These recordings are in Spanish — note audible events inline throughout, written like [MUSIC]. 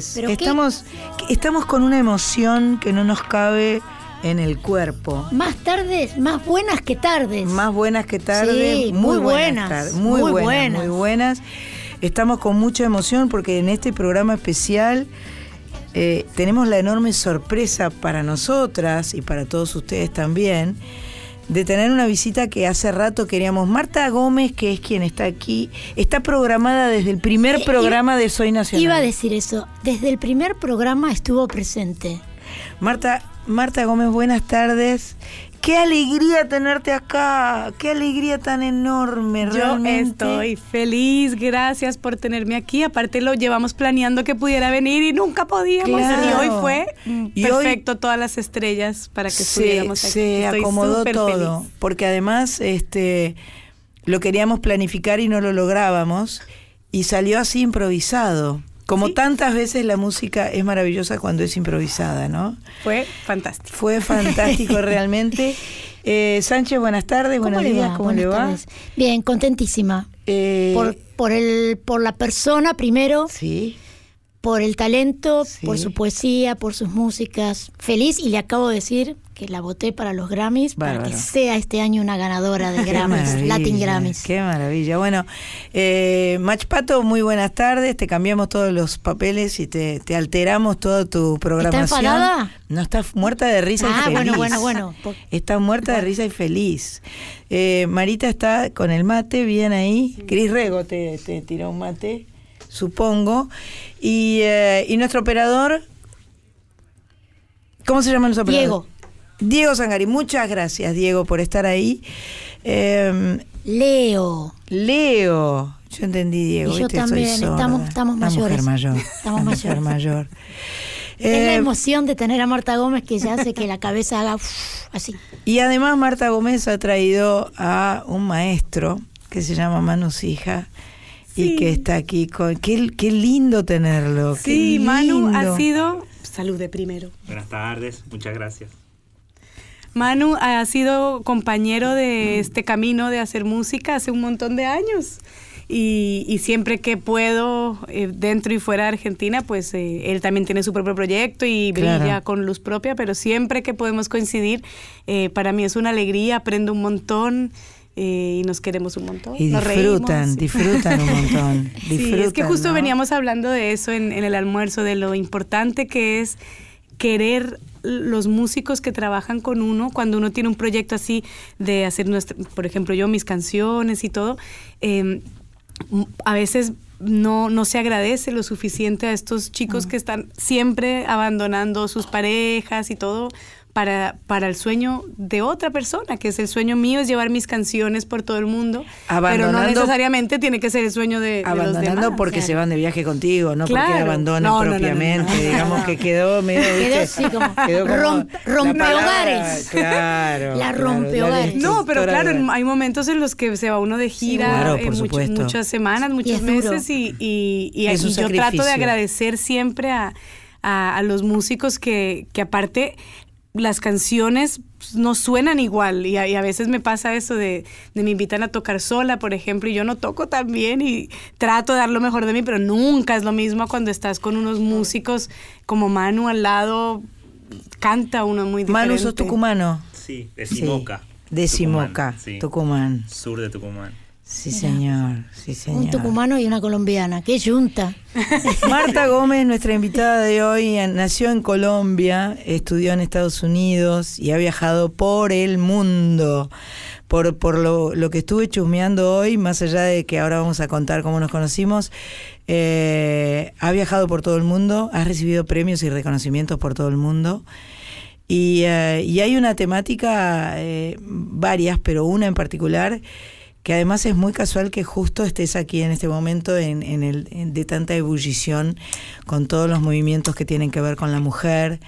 tardes. Estamos, estamos con una emoción que no nos cabe en el cuerpo. Más tardes, más buenas que tardes. Más buenas que tarde, Sí, muy, muy buenas, buenas, tardes, muy, muy buenas, buenas. muy buenas. Estamos con mucha emoción porque en este programa especial eh, tenemos la enorme sorpresa para nosotras y para todos ustedes también de tener una visita que hace rato queríamos. Marta Gómez, que es quien está aquí, está programada desde el primer Eh, programa de Soy Nacional. Iba a decir eso. Desde el primer programa estuvo presente. Marta, Marta Gómez, buenas tardes. Qué alegría tenerte acá, qué alegría tan enorme, Yo realmente. estoy feliz, gracias por tenerme aquí. Aparte lo llevamos planeando que pudiera venir y nunca podíamos. Claro. Y hoy fue mm, Y hoy- perfecto, todas las estrellas para que se, estuviéramos aquí. se Estoy acomodó todo, feliz. porque además este lo queríamos planificar y no lo lográbamos y salió así improvisado. Como Sí. tantas veces la música es maravillosa cuando es improvisada, ¿no? Fue fantástico. Fue fantástico [LAUGHS] realmente. Eh, Sánchez, buenas tardes, ¿Cómo buenos le días, va? ¿cómo Buenas le va? tardes. Bien, contentísima. Eh, Por, por, el, por la persona primero, sí, por el talento, Sí. por su poesía, por sus músicas. Feliz y le acabo de decir que la voté para los Grammys para que sea este año una ganadora de [LAUGHS] Grammys, Latin Grammys. Qué maravilla. Bueno, eh, Mach Pato, muy buenas tardes. Te cambiamos todos los papeles y te, te alteramos toda tu programación. enfadada? No, está muerta de risa y Ah, feliz. bueno, bueno, bueno. Está muerta de risa y feliz. Eh, Marita está con el mate, bien ahí. Cris Rego te, te tiró un mate, supongo. Y, eh, y nuestro operador, ¿cómo se llama nuestro operador? Diego. Diego Zangari, muchas gracias Diego por estar ahí. Eh, Leo. Leo, yo entendí Diego. Y yo también, estamos- estamos Una mujer mayores. mayor. [LAUGHS] Estamos Una mujer mayores. mayor. es la Eh, emoción de tener a Marta Gómez que ya hace que la cabeza haga uf, así. y además Marta Gómez ha traído a un maestro que se llama Manu Sija y que está aquí con... Qué, qué lindo tenerlo. qué Sí, Manu ha sido... Salud de primero. Buenas tardes, muchas gracias. Manu ha sido compañero de este camino de hacer música hace un montón de años. Y, y siempre que puedo, eh, dentro y fuera de Argentina, pues eh, él también tiene su propio proyecto y Claro. brilla con luz propia, pero siempre que podemos coincidir, eh, para mí es una alegría, aprendo un montón eh, y nos queremos un montón. Y nos disfrutan, reímos. disfrutan un montón. [LAUGHS] Sí, es que disfrutan, justo ¿no? veníamos hablando de eso en, en el almuerzo, de lo importante que es querer los músicos que trabajan con uno cuando uno tiene un proyecto así de hacer nuestra, por ejemplo yo mis canciones y todo eh, m- a veces no, no se agradece lo suficiente a estos chicos que están siempre abandonando sus parejas y todo para, para el sueño de otra persona, que es el sueño mío, es llevar mis canciones por todo el mundo, pero no Abandonando- necesariamente tiene que ser el sueño de, de los Abandonando demás. porque se van de viaje contigo, no porque Claro. abandonan No, no, no, no, propiamente. no, no. Digamos que quedó medio. Quedó así como Quedó romp- la rompehogares. Claro. La rompehogares. No, pero claro, hay momentos en los que se va uno de gira claro, eh, por mucho- supuesto. muchas semanas, muchos meses y, y, y- Es un y yo trato de agradecer siempre a, a- a los músicos que, que aparte las canciones pues, no suenan igual y a, y a veces me pasa eso de, de me invitan a tocar sola, por ejemplo, y yo no toco tan bien y trato de dar lo mejor de mí, pero nunca es lo mismo cuando estás con unos músicos como Manu al lado, canta uno muy diferente. Manu, sos tucumano. Sí, de Simoca. Sí, De Simoca, Tucumán, sí. Tucumán. Sur de Tucumán. Sí, señor. Sí, señor. Un tucumano y una colombiana. ¡Qué yunta! [LAUGHS] Marta Gómez, nuestra invitada de hoy, nació en Colombia, estudió en Estados Unidos y ha viajado por el mundo. Por, por lo, lo que estuve chusmeando hoy, más allá de que ahora vamos a contar cómo nos conocimos, eh, ha viajado por todo el mundo, ha recibido premios y reconocimientos por todo el mundo. Y, eh, y hay una temática, eh, varias, pero una en particular, que además es muy casual que justo estés aquí en este momento en, el, de tanta ebullición con todos los movimientos que tienen que ver con la mujer,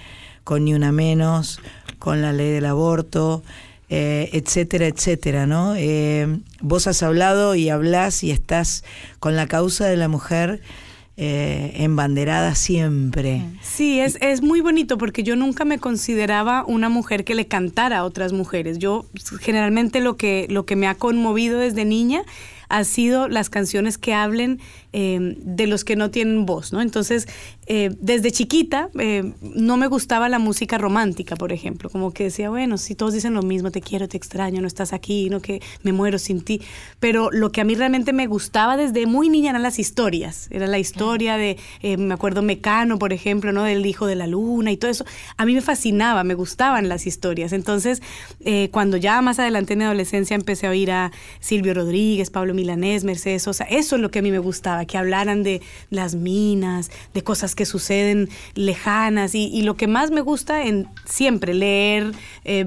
con Ni Una Menos, con la ley del aborto, eh, etcétera, etcétera, ¿no? Eh, vos has hablado y hablás y estás con la causa de la mujer eh, embanderada siempre. Sí, es, es muy bonito porque yo nunca me consideraba una mujer que le cantara a otras mujeres. Yo generalmente lo que, lo que me ha conmovido desde niña ha sido las canciones que hablen eh, de los que no tienen voz, ¿no? Entonces, eh, desde chiquita eh, no me gustaba la música romántica, por ejemplo, como que decía, bueno, si todos dicen lo mismo, te quiero, te extraño, no estás aquí, no que me muero sin ti, pero lo que a mí realmente me gustaba desde muy niña eran las historias, era la historia de, me acuerdo Mecano, por ejemplo, ¿no? Del hijo de la luna y todo eso, a mí me fascinaba, me gustaban las historias, entonces cuando ya más adelante en mi adolescencia empecé a oír a Silvio Rodríguez, Pablo Milanés, Mercedes Sosa, eso es lo que a mí me gustaba, que hablaran de las minas, de cosas que suceden lejanas y, lo que más me gusta en siempre leer eh,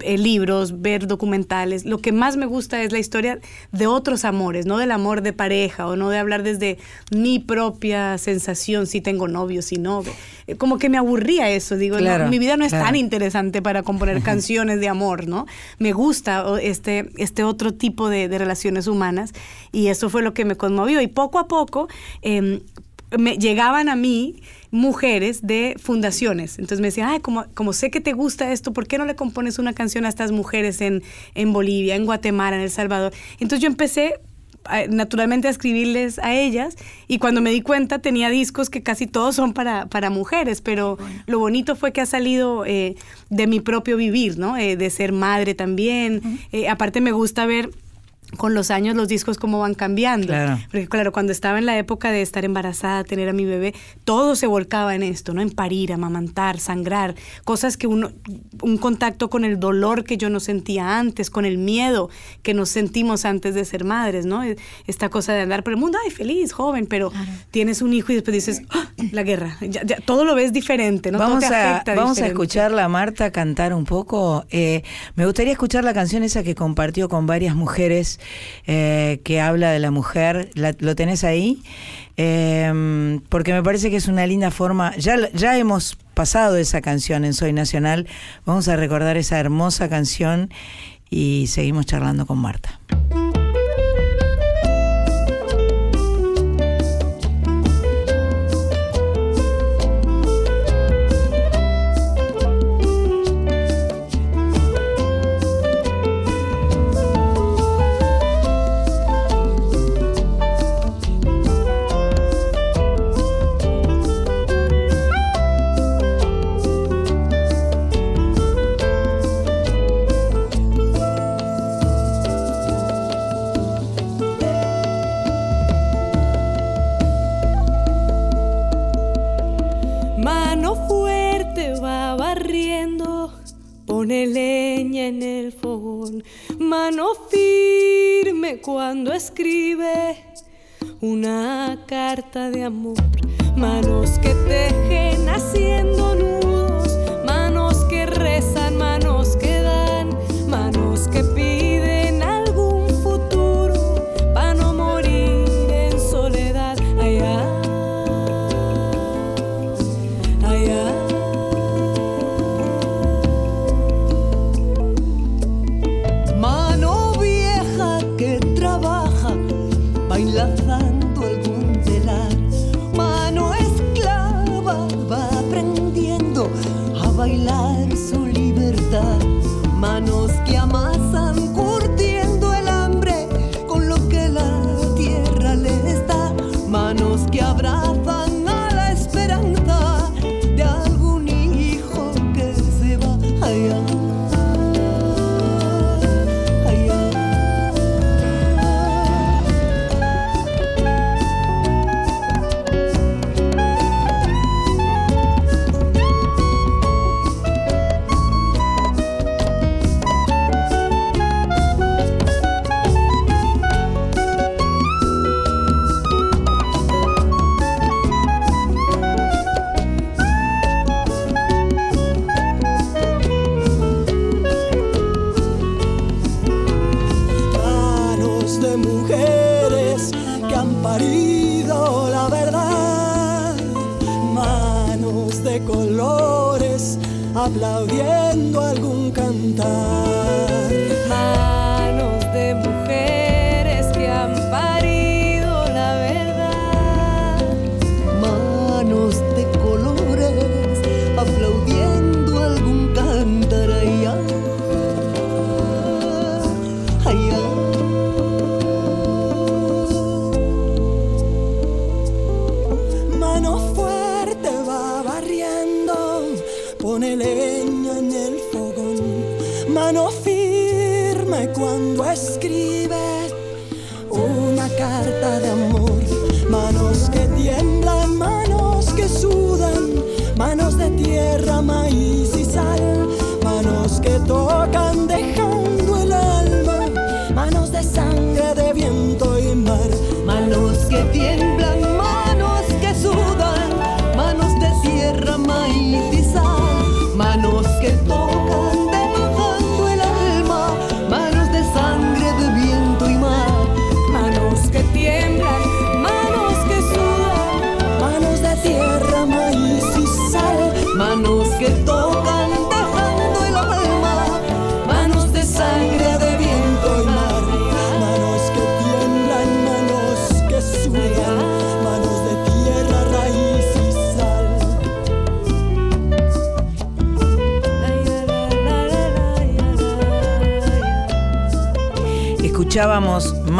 eh, libros, ver documentales, lo que más me gusta es la historia de otros amores, no del amor de pareja o no de hablar desde mi propia sensación, si tengo novio, si no. Eh, como que me aburría eso, digo, Claro, mi vida no es claro. tan interesante para componer canciones de amor, ¿no? Me gusta este, este otro tipo de, de relaciones humanas y eso fue lo que me conmovió y poco a poco em, me llegaban a mí mujeres de fundaciones. Entonces me decían, ay, como, como sé que te gusta esto, ¿por qué no le compones una canción a estas mujeres en, en Bolivia, en Guatemala, en El Salvador? Entonces yo empecé a- naturalmente a escribirles a ellas y cuando me di cuenta tenía discos que casi todos son para, para mujeres, pero lo bonito fue que ha salido eh, de mi propio vivir, ¿no? Eh, de ser madre también. Eh, aparte me gusta ver con los años los discos cómo van cambiando. Claro. Porque claro, cuando estaba en la época de estar embarazada, tener a mi bebé, todo se volcaba en esto, ¿no? En parir, amamantar, sangrar, cosas que uno, un contacto con el dolor que yo no sentía antes, con el miedo que nos sentimos antes de ser madres, ¿no? Esta cosa de andar por el mundo, ay, feliz, joven, pero tienes un hijo y después dices, ¡Ah! la guerra, ya, ya, todo lo ves diferente, ¿no? Todo Vamos, te a, afecta vamos a diferente. escucharla a Marta cantar un poco. Eh, me gustaría escuchar la canción esa que compartió con varias mujeres eh, que habla de la mujer. ¿Lo tenés ahí? Eh, porque me parece que es una linda forma. Ya, ya hemos pasado esa canción en Soy Nacional. Vamos a recordar esa hermosa canción y seguimos charlando con Marta. Pone leña en el fogón. Mano firme cuando escribe una carta de amor. Manos que tejen haciendo nudos,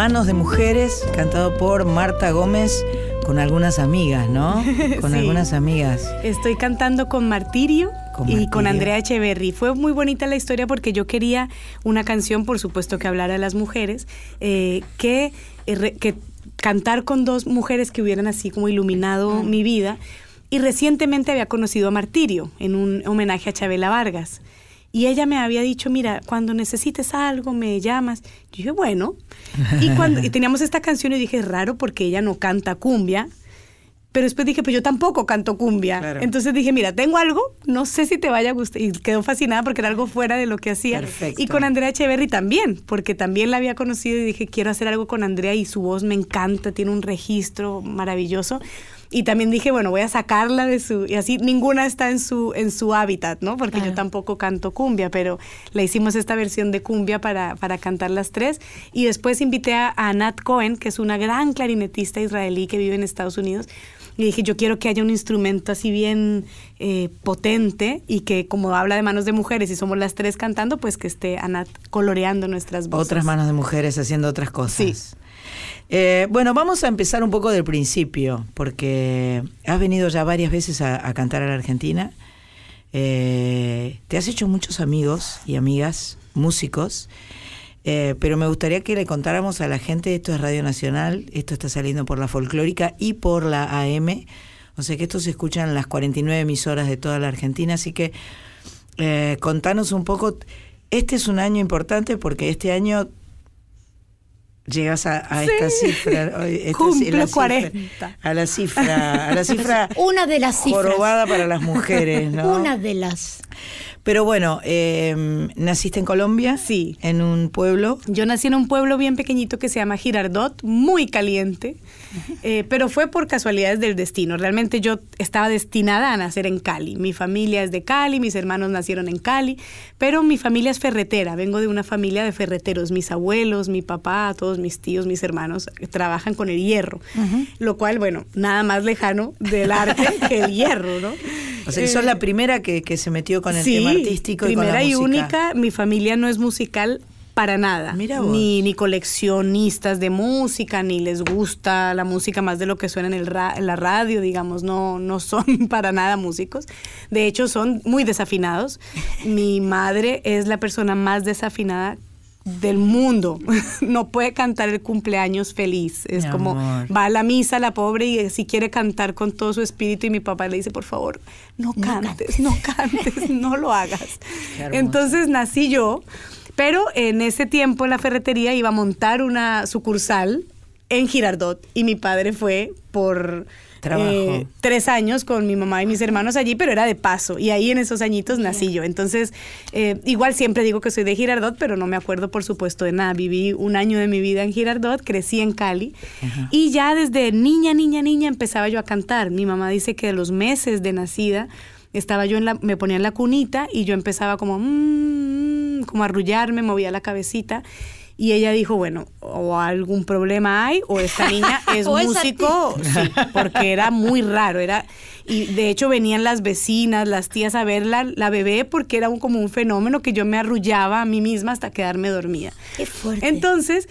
Manos de Mujeres, cantado por Marta Gómez, con algunas amigas, ¿no? [LAUGHS] Con Sí. algunas amigas. Estoy cantando con Martirio Con y Martirio. con Andrea Echeverry. Fue muy bonita la historia porque yo quería una canción, por supuesto, que hablara de las mujeres, eh, que, eh, que cantar con dos mujeres que hubieran así como iluminado mi vida. Y recientemente había conocido a Martirio en un homenaje a Chabela Vargas. Y ella me había dicho, mira, cuando necesites algo, me llamas. Yo dije, bueno. Y, cuando, y teníamos esta canción y dije, es raro porque ella no canta cumbia. Pero después dije, pues yo tampoco canto cumbia. Claro. Entonces dije, mira, tengo algo, no sé si te vaya a gustar. Y quedó fascinada porque era algo fuera de lo que hacía. Perfecto. Y con Andrea Echeverry también, porque también la había conocido y dije, quiero hacer algo con Andrea y su voz me encanta, tiene un registro maravilloso. Y también dije, bueno, voy a sacarla de su... Y así ninguna está en su, en su hábitat, ¿no? Porque yo tampoco canto cumbia, pero le hicimos esta versión de cumbia para, para cantar las tres. Y después invité a, a Nat Cohen, que es una gran clarinetista israelí que vive en Estados Unidos. Y dije, yo quiero que haya un instrumento así bien eh, potente y que como habla de manos de mujeres y somos las tres cantando, pues que esté Anat coloreando nuestras voces. Otras manos de mujeres haciendo otras cosas. Sí. Eh, bueno, vamos a empezar un poco del principio, porque has venido ya varias veces a, a cantar a la Argentina. Eh, te has hecho muchos amigos y amigas, músicos, eh, pero me gustaría que le contáramos a la gente, esto es Radio Nacional, esto está saliendo por la folclórica y por la AM, o sea que esto se escucha en las 49 emisoras de toda la Argentina, así que eh, contanos un poco, este es un año importante porque este año llegas a, a esta cifra. esta es Cumplo la cifra- 40. a la cifra, a la [LAUGHS] cifra Una de las cifras. jorobada para las mujeres, ¿no? Una de las. Pero bueno, eh, naciste en Colombia, Sí. en un pueblo. Yo nací en un pueblo bien pequeñito que se llama Girardot, muy caliente, eh, pero fue por casualidades del destino. Realmente yo estaba destinada a nacer en Cali. Mi familia es de Cali, mis hermanos nacieron en Cali, pero mi familia es ferretera. Vengo de una familia de ferreteros. Mis abuelos, mi papá, todos mis tíos, mis hermanos eh, trabajan con el hierro, lo cual, bueno, nada más lejano del arte [LAUGHS] que el hierro, ¿no? O sea, que sos Eh, la primera que, que se metió con el sí, tema artístico y con primera la y única. Mi familia no es musical para nada. Mira vos. Ni, ni coleccionistas de música, ni les gusta la música más de lo que suena en, el ra- en la radio, digamos. No, no son [LAUGHS] para nada músicos. De hecho, son muy desafinados. Mi madre es la persona más desafinada del mundo. [LAUGHS] No puede cantar el cumpleaños feliz. Es Mi como amor. va a la misa la pobre y si quiere cantar con todo su espíritu y mi papá le dice, por favor, no cantes, no cantes, [LAUGHS] no lo hagas. Qué hermoso. Entonces nací yo, pero en ese tiempo la ferretería iba a montar una sucursal en Girardot y mi padre fue por. Eh, tres años con mi mamá y mis hermanos allí, pero era de paso y ahí en esos añitos nací yo. Entonces, eh, igual siempre digo que soy de Girardot, pero no me acuerdo por supuesto de nada. Viví un año de mi vida en Girardot, crecí en Cali y ya desde niña, niña, niña empezaba yo a cantar. Mi mamá dice que de los meses de nacida estaba yo en la, me ponía en la cunita y yo empezaba como, mm, como a arrullarme, movía la cabecita. Y ella dijo, bueno, o algún problema hay, o esta niña [LAUGHS] es músico, sí, porque era muy raro, era y de hecho venían las vecinas, las tías a ver la, la bebé porque era un, como un fenómeno que yo me arrullaba a mí misma hasta quedarme dormida. Qué fuerte. Entonces,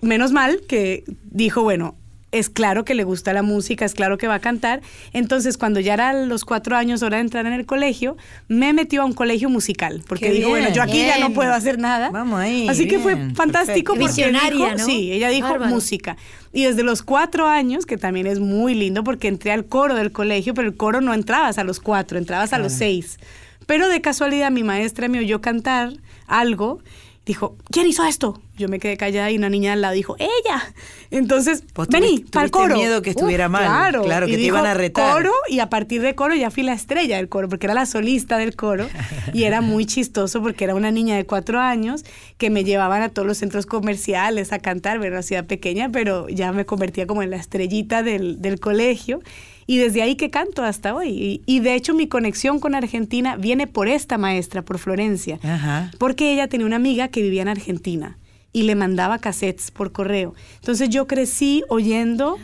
menos mal que dijo, bueno, es claro que le gusta la música, es claro que va a cantar. Entonces, cuando ya era los cuatro años, hora de entrar en el colegio, me metió a un colegio musical, porque dijo, bueno, yo aquí ya no puedo hacer nada. Vamos ahí, Así que fue fantástico perfecto. porque Visionaria, dijo- ¿no? sí, ella dijo Bárbaro. música. Y desde los cuatro años, que también es muy lindo, porque entré al coro del colegio, pero el coro no entrabas a los cuatro, entrabas a los seis. Pero de casualidad mi maestra me oyó cantar algo, dijo, ¿quién hizo esto? Yo me quedé callada y una niña al lado dijo, ella. Entonces, vení, para coro. miedo que estuviera mal, Claro, claro, Y que te dijo, iban a retar. Coro, y a partir de coro ya fui la estrella del coro, porque era la solista del coro. y era muy chistoso porque era una niña de cuatro años que me llevaban a todos los centros comerciales a cantar, era una ciudad pequeña, pero ya me convertía como en la estrellita del, del colegio. Y desde ahí que canto hasta hoy. Y, y de hecho mi conexión con Argentina viene por esta maestra, por Florencia. Ajá. Porque ella tenía una amiga que vivía en Argentina y le mandaba cassettes por correo. Entonces yo crecí oyendo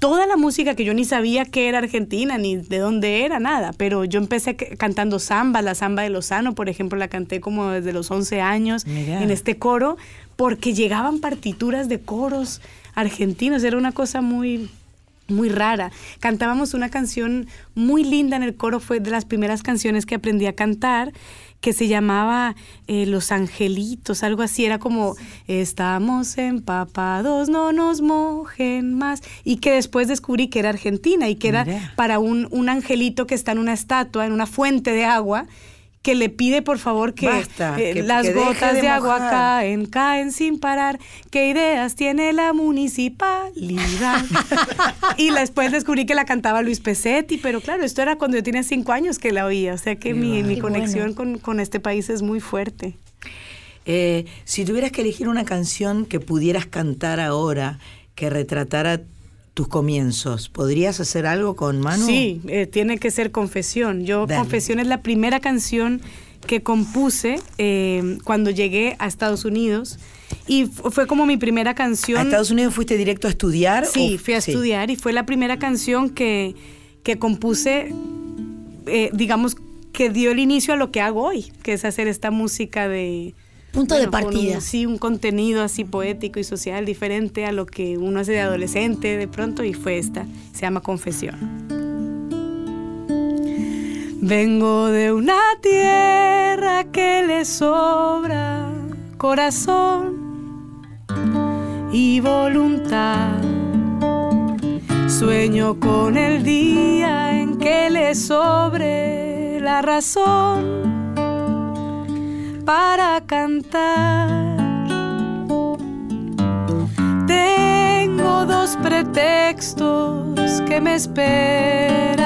toda la música que yo ni sabía que era argentina, ni de dónde era, nada. Pero yo empecé cantando samba, la samba de Lozano, por ejemplo, la canté como desde los 11 años en este coro, porque llegaban partituras de coros argentinos. Era una cosa muy, muy rara. Cantábamos una canción muy linda en el coro, fue de las primeras canciones que aprendí a cantar, que se llamaba eh, Los Angelitos, algo así, era como estamos empapados, no nos mojen más, y que después descubrí que era argentina y que era para un, un angelito que está en una estatua, en una fuente de agua, que le pide por favor que, Basta, eh, las que gotas de de, agua caen, caen sin parar. ¿Qué ideas tiene la municipalidad? [LAUGHS] y después descubrí que la cantaba Luis Pesetti, pero claro, esto era cuando yo tenía cinco años que la oía, o sea que mi, mi conexión con, con este país es muy fuerte. Eh, si tuvieras que elegir una canción que pudieras cantar ahora, que retratara tus comienzos, ¿podrías hacer algo con Manu? Sí, eh, tiene que ser Confesión. Yo, Dale. Confesión es la primera canción que compuse eh, cuando llegué a Estados Unidos y fu- fue como mi primera canción. ¿A Estados Unidos fuiste directo a estudiar? Sí, o- fui a sí. estudiar y fue la primera canción que, que compuse, eh, digamos, que dio el inicio a lo que hago hoy, que es hacer esta música de... Punto de con un- partida. sí, un contenido así poético y social diferente a lo que uno hace de adolescente de pronto y fue esta, se llama Confesión. Vengo de una tierra que le sobra corazón y voluntad. Sueño con el día en que le sobre la razón para cantar. Tengo dos pretextos que me esperan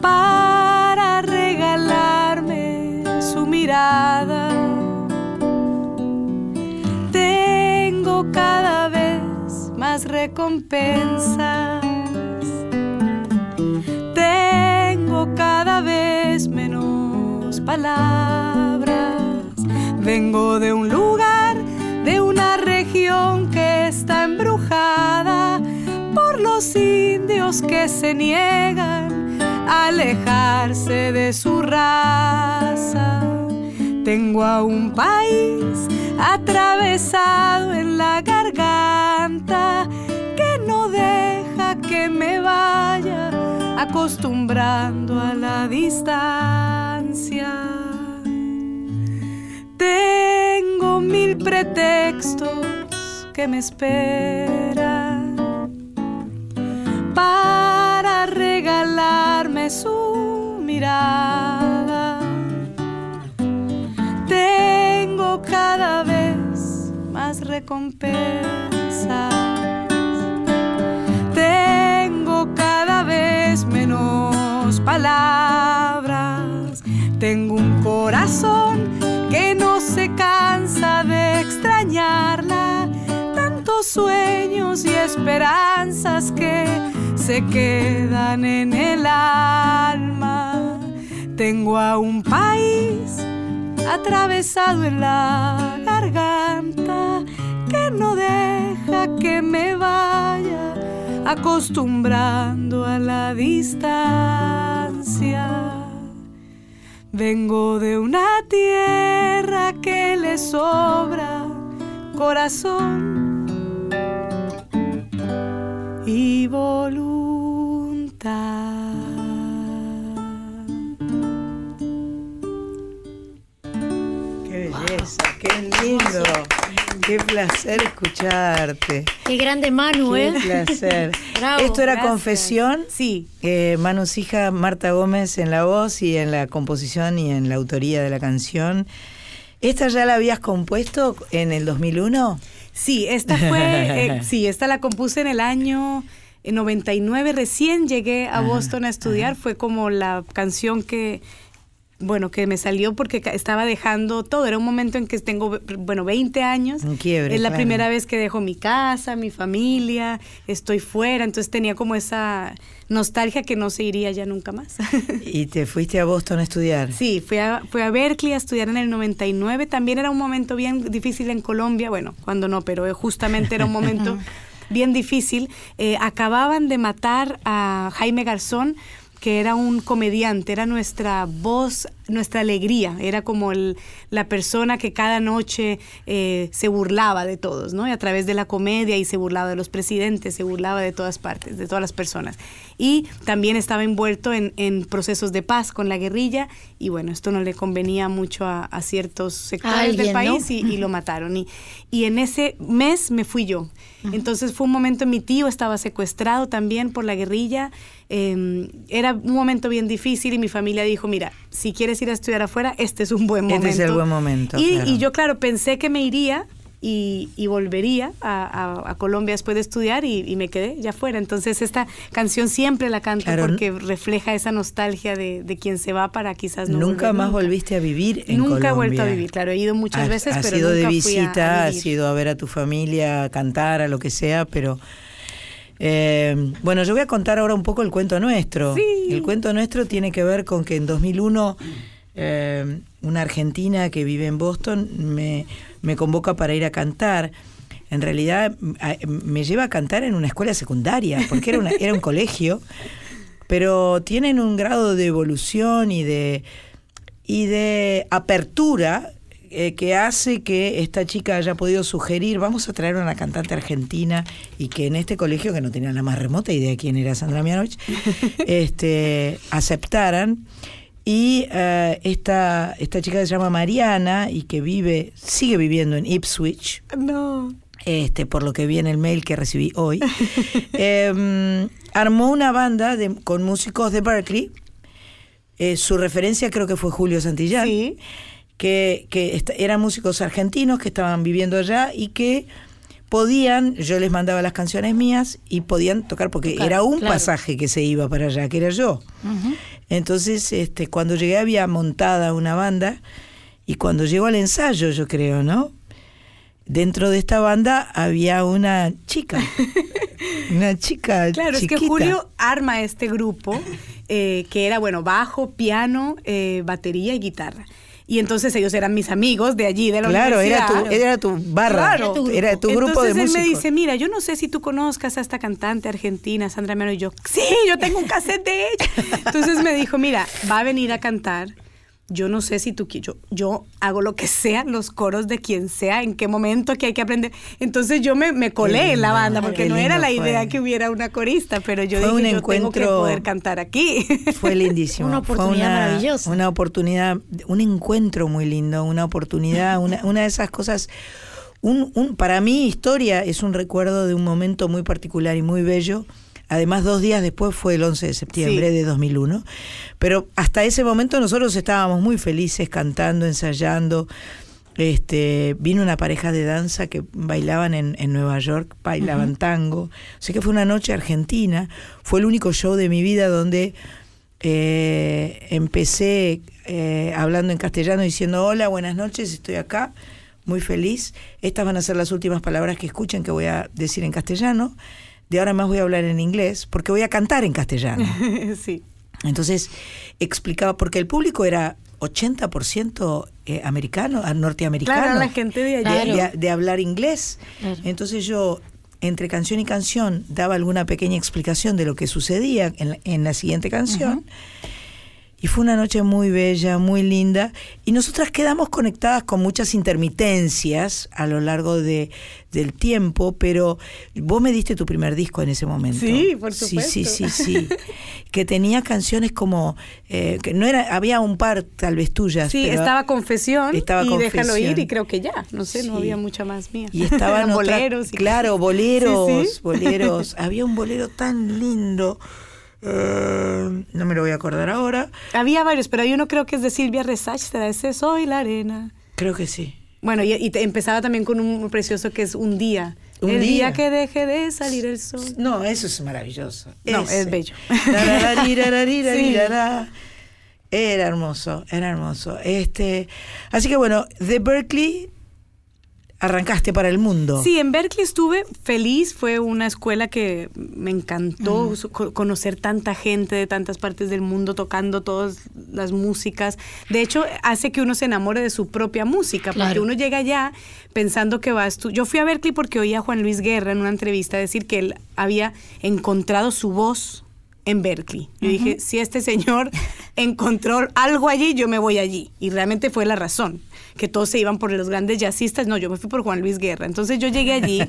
para regalarme su mirada. Tengo cada vez más recompensas. Tengo cada vez menos palabras. Vengo de un lugar, de una región que está embrujada por los indios que se niegan a alejarse de su raza. Tengo a un país atravesado en la garganta que no deja que me vaya acostumbrando a la distancia. Tengo mil pretextos que me esperan para regalarme su mirada. Tengo cada vez más recompensas. Palabras. Tengo un corazón que no se cansa de extrañarla. Tantos sueños y esperanzas que se quedan en el alma. Tengo a un país atravesado en la garganta que no deja que me vaya acostumbrando a la distancia. Vengo de una tierra que le sobra corazón y voluntad. Qué belleza, qué lindo. Qué placer escucharte. Qué grande Manu, Qué ¿eh? placer. [LAUGHS] Bravo, Esto era gracias. confesión. Sí, Eh, Manus hija Marta Gómez en la voz y en la composición y en la autoría de la canción. ¿Esta ya la habías compuesto en el 2001? sí, esta fue, [LAUGHS] eh, sí, esta la compuse en el año eh, 99, recién llegué a Boston a estudiar, fue como la canción que, bueno, que me salió porque estaba dejando todo, era un momento en que tengo, bueno, 20 años, Un quiebre, es la claro. primera vez que dejo mi casa, mi familia, estoy fuera, entonces tenía como esa nostalgia que no se iría ya nunca más. [LAUGHS] Y te fuiste a Boston a estudiar. Sí, fui a, fui a Berkeley a estudiar en el 99. También era un momento bien difícil en Colombia. Bueno, cuando no, pero eh, justamente era un momento [LAUGHS] bien difícil. Eh, acababan de matar a Jaime Garzón, que era un comediante, era nuestra voz, nuestra alegría. Era como el- la persona que cada noche eh, se burlaba de todos, ¿no? Y a través de la comedia y se burlaba de los presidentes, se burlaba de todas partes, de todas las personas. Y también estaba envuelto en, en procesos de paz con la guerrilla y bueno, esto no le convenía mucho a, a ciertos sectores alguien, del ¿no? país y, y lo mataron. Y, y en ese mes me fui yo. Entonces fue un momento, mi tío estaba secuestrado también por la guerrilla. eh, era un momento bien difícil y mi familia dijo, mira, si quieres ir a estudiar afuera, este es un buen Este momento. es el buen momento, Y, claro. y yo, claro, pensé que me iría y, y volvería a, a- a Colombia después de estudiar y, y me quedé ya fuera. Entonces esta canción siempre la canto Claro, porque refleja esa nostalgia de, de quien se va para quizás no nunca volver más nunca. volviste a vivir en Nunca Colombia. he vuelto a vivir, claro, he ido muchas Has- veces, has pero ido de nunca fui a- a visita, has vivir. ido a ver a tu familia, a cantar, a lo que sea, pero... eh, bueno, yo voy a contar ahora un poco el cuento nuestro. Sí. El cuento nuestro tiene que ver con que en 2001 eh, una argentina que vive en Boston me, me convoca para ir a cantar. En realidad me lleva a cantar en una escuela secundaria, porque era, una- [LAUGHS] era un colegio, pero tienen un grado de evolución y de, y de apertura eh, que hace que esta chica haya podido sugerir, vamos a traer una cantante argentina y que en este colegio, que no tenía la más remota idea de quién era Sandra Mianovich, [LAUGHS] este, aceptaran. Y eh, esta, esta chica que se llama Mariana y que vive, sigue viviendo en Ipswich, No. este, por lo que vi en el mail que recibí hoy, [LAUGHS] eh, armó una banda de- con músicos de Berkeley. Eh, su referencia creo que fue Julio Santillán, Sí. Que, eran músicos argentinos que estaban viviendo allá y que podían, yo les mandaba las canciones mías y podían tocar, porque Tocar, era un claro. pasaje que se iba para allá, que era yo. Entonces, este, cuando llegué había montada una banda y cuando llegó al ensayo, yo creo, ¿no? Dentro de esta banda había una chica, [LAUGHS] una chica Claro, es que. Julio arma este grupo eh, que era, bueno, bajo, piano, eh, batería y guitarra. Y entonces ellos eran mis amigos de allí, de la Claro, era tu, era tu barra, Era tu era tu grupo de Entonces él músicos. me dice, mira, yo no sé si tú conozcas a esta cantante argentina, Sandra Meno, y yo, sí, yo tengo un cassette de ella. [LAUGHS] Entonces me dijo, mira, va a venir a cantar. Yo no sé si tú yo, yo hago lo que sea, los coros de quien sea, en qué momento que hay que aprender. Entonces yo me, me colé en la banda, porque no era la fue. idea que hubiera una corista, pero yo Fue dije, un yo tengo que encuentro- poder cantar aquí. [LAUGHS] Fue lindísimo. Una Fue oportunidad maravillosa. Una oportunidad, un encuentro muy lindo, una oportunidad, una, una de esas cosas. Un, un, para mí, historia es un recuerdo de un momento muy particular y muy bello. Además, dos días después fue el 11 de septiembre Sí. de 2001. Pero hasta ese momento nosotros estábamos muy felices cantando, ensayando. Este, vino una pareja de danza que bailaban en, en Nueva York, bailaban tango. O sea que fue una noche argentina. Fue el único show de mi vida donde eh, empecé eh, hablando en castellano diciendo hola, buenas noches, estoy acá, muy feliz. Estas van a ser las últimas palabras que escuchen que voy a decir en castellano. De ahora más voy a hablar en inglés porque voy a cantar en castellano. [LAUGHS] sí. Entonces explicaba, porque el público era 80% eh, americano, ah, norteamericano, Claro, la gente de allá. de, Claro. de- de hablar inglés. Claro. Entonces yo, entre canción y canción, daba alguna pequeña explicación de lo que sucedía en en la siguiente canción. Y fue una noche muy bella, muy linda, y nosotras quedamos conectadas con muchas intermitencias a lo largo de, del tiempo, pero vos me diste tu primer disco en ese momento. Sí, por Sí, sí, supuesto. sí, sí. [LAUGHS] que tenía canciones como, eh, que no era, había un par tal vez tuyas. Sí, pero- estaba Confesión Estaba y Déjalo Confesión. ir y creo que ya, no sé, no había mucha más mía. Y estaban [LAUGHS] boleros. y- claro, boleros, [LAUGHS] sí. boleros. Había un bolero tan lindo. Eh, no me lo voy a acordar ahora. Había varios, pero hay uno creo que es de Silvia Resach, será ese Soy la arena. Creo que sí. Bueno, y, y te- empezaba también con un precioso que es Un día. Un el día. día. que deje de salir el sol. No, eso es maravilloso. No, Ese. es bello. [LAUGHS] Era hermoso, era hermoso. Este, así que bueno, de Berkeley arrancaste para el mundo. Sí, en Berkeley estuve feliz, fue una escuela que me encantó conocer tanta gente de tantas partes del mundo tocando todas las músicas. De hecho, hace que uno se enamore de su propia música, porque uno llega allá pensando que va a estu- Yo fui a Berkeley porque oí a Juan Luis Guerra en una entrevista decir que él había encontrado su voz en Berkeley. Yo dije, si este señor [LAUGHS] encontró algo allí, yo me voy allí. Y realmente fue la razón, que todos se iban por los grandes jazzistas. No, yo me fui por Juan Luis Guerra. Entonces yo llegué allí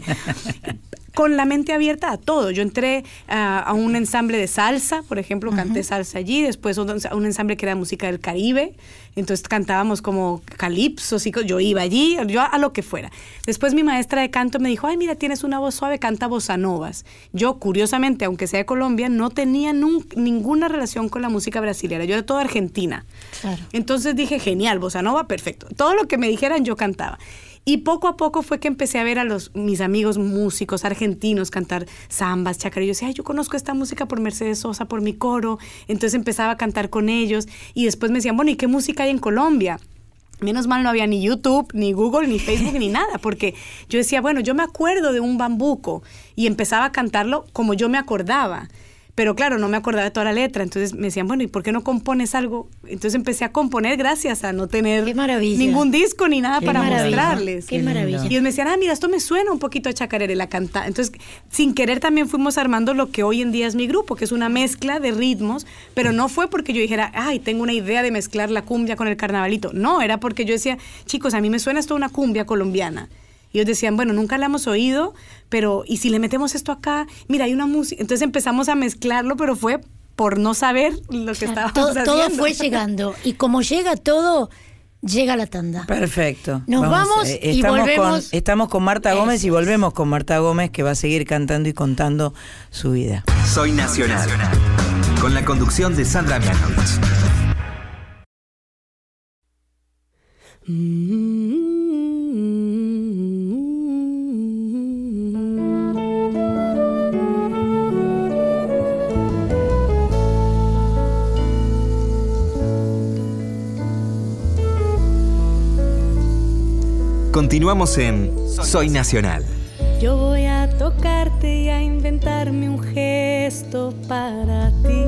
[LAUGHS] con la mente abierta a todo. Yo entré a, a un ensamble de salsa, por ejemplo, canté salsa allí, después un, a un ensamble que era música del Caribe, entonces cantábamos como calipsos y yo iba allí, yo a, lo que fuera. Después mi maestra de canto me dijo, ay, mira, tienes una voz suave, canta bossa novas. Yo, curiosamente, aunque sea de Colombia, no tenía ninguna relación con la música brasileña, yo era toda argentina. Claro. Entonces dije, genial, bossa nova, perfecto. Todo lo que me dijeran yo cantaba. Y poco a poco fue que empecé a ver a los mis amigos músicos argentinos cantar zambas, chacarrillos. Y yo decía, yo conozco esta música por Mercedes Sosa, por mi coro. Entonces empezaba a cantar con ellos y después me decían, bueno, ¿y qué música hay en Colombia? Menos mal no había ni YouTube, ni Google, ni Facebook, ni nada, porque yo decía, bueno, yo me acuerdo de un bambuco y empezaba a cantarlo como yo me acordaba. Pero claro, no me acordaba de toda la letra, entonces me decían, bueno, ¿y por qué no compones algo? Entonces empecé a componer gracias a no tener ningún disco ni nada Qué para maravilla. mostrarles. Qué maravilla. Y ellos me decían, ah, mira, esto me suena un poquito a chacarera y la canta. Entonces, sin querer también fuimos armando lo que hoy en día es mi grupo, que es una mezcla de ritmos, pero no fue porque yo dijera, ay, tengo una idea de mezclar la cumbia con el carnavalito. No, era porque yo decía, chicos, a mí me suena esto una cumbia colombiana. Y ellos decían, bueno, nunca la hemos oído, pero ¿y si le metemos esto acá? Mira, hay una música. Entonces empezamos a mezclarlo, pero fue por no saber lo que estábamos todo, haciendo. todo fue llegando. Y como llega todo, llega la tanda. Perfecto. Nos vamos eh, y estamos volvemos. Con, estamos con Marta Gómez y volvemos con Marta Gómez que va a seguir cantando y contando su vida. Soy Nacional. Con la conducción de Sandra Mianovich. Continuamos en Soy Nacional. Yo voy a tocarte y a inventarme un gesto para ti.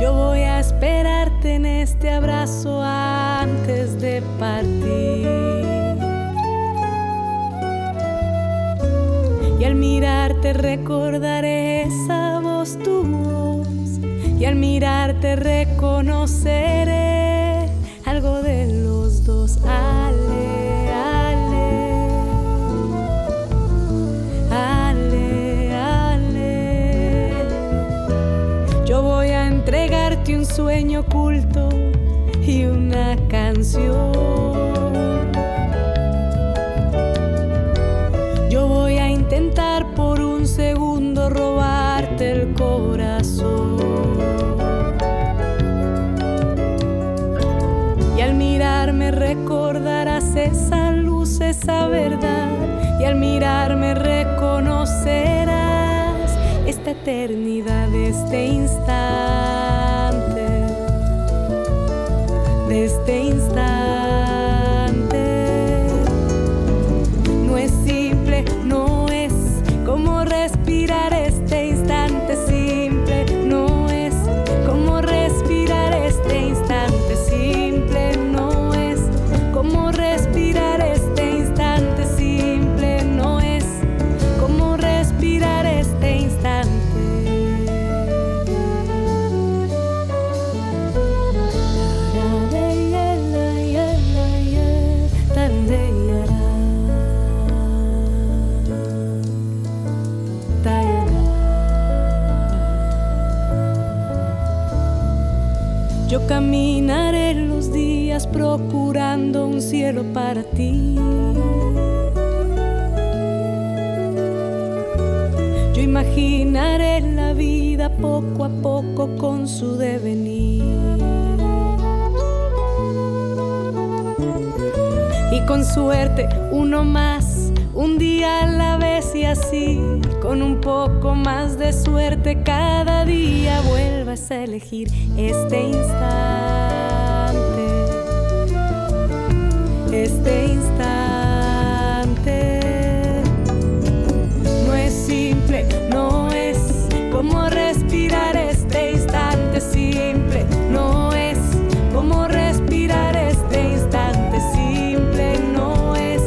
Yo voy a esperarte en este abrazo antes de partir. Y al mirarte recordaré esa voz, tu voz. Y al mirarte reconoceré algo de los dos. Ale, ale. Ale, ale. Yo voy a entregarte un sueño oculto y una canción. Verdad. Y al mirarme reconocerás esta eternidad, este instante. De este instante. Procurando un cielo para ti. Yo imaginaré la vida poco a poco con su devenir. Y con suerte uno más, un día a la vez y así, con un poco más de suerte cada día vuelvas a elegir este instante. Este instante. No es simple, no es como respirar este instante simple, no es como respirar este instante simple, no es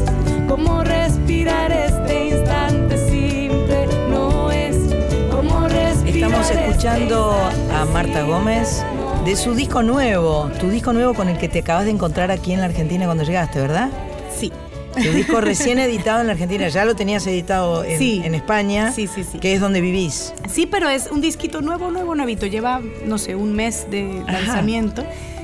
como respirar este instante simple, no es como respirar Estamos este escuchando a Marta Gómez de su disco nuevo, tu disco nuevo con el que te acabas de encontrar aquí en la Argentina cuando llegaste, ¿verdad? Sí. Tu disco recién editado en la Argentina, ya lo tenías editado en, Sí. en España, Sí, sí, sí. que es donde vivís. Sí, pero es un disquito nuevo, nuevo, nuevito. Lleva, no sé, un mes de Ajá.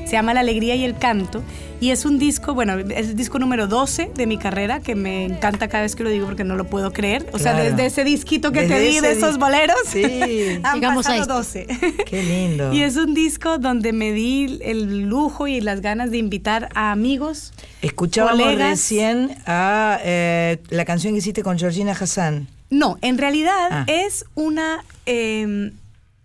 Se llama La Alegría y el Canto. Y es un disco, bueno, es el disco número 12 de mi carrera, que me encanta cada vez que lo digo porque no lo puedo creer. O sea, Claro. desde ese disquito que te di de esos boleros, Sí. [LAUGHS] han Llegamos a pasado esto. 12. [LAUGHS] Qué lindo. Y es un disco donde me di el lujo y las ganas de invitar a amigos. Escuchábamos colegas. recién a eh, la canción que hiciste con Georgina Hassan. No, en realidad Ah. es una... eh,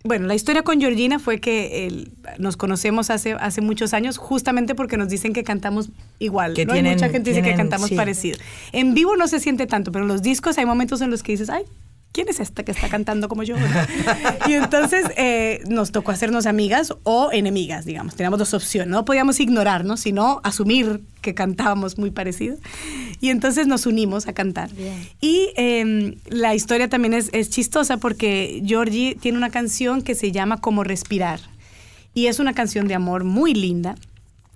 bueno, la historia con Georgina fue que nos conocemos hace, hace muchos años justamente porque nos dicen que cantamos igual. Que ¿no? Hay tienen- mucha gente dice que tienen- cantamos sí. parecido. En vivo no se siente tanto, pero en los discos hay momentos en los que dices, ay, ¿quién es esta que está cantando como yo? [LAUGHS] y entonces eh, nos tocó hacernos amigas o enemigas, digamos. Teníamos dos opciones. No podíamos ignorarnos, sino asumir que cantábamos muy parecido. Y entonces nos unimos a cantar. Bien. Y eh, la historia también es, es chistosa porque Georgie tiene una canción que se llama Como Respirar. Y es una canción de amor muy linda.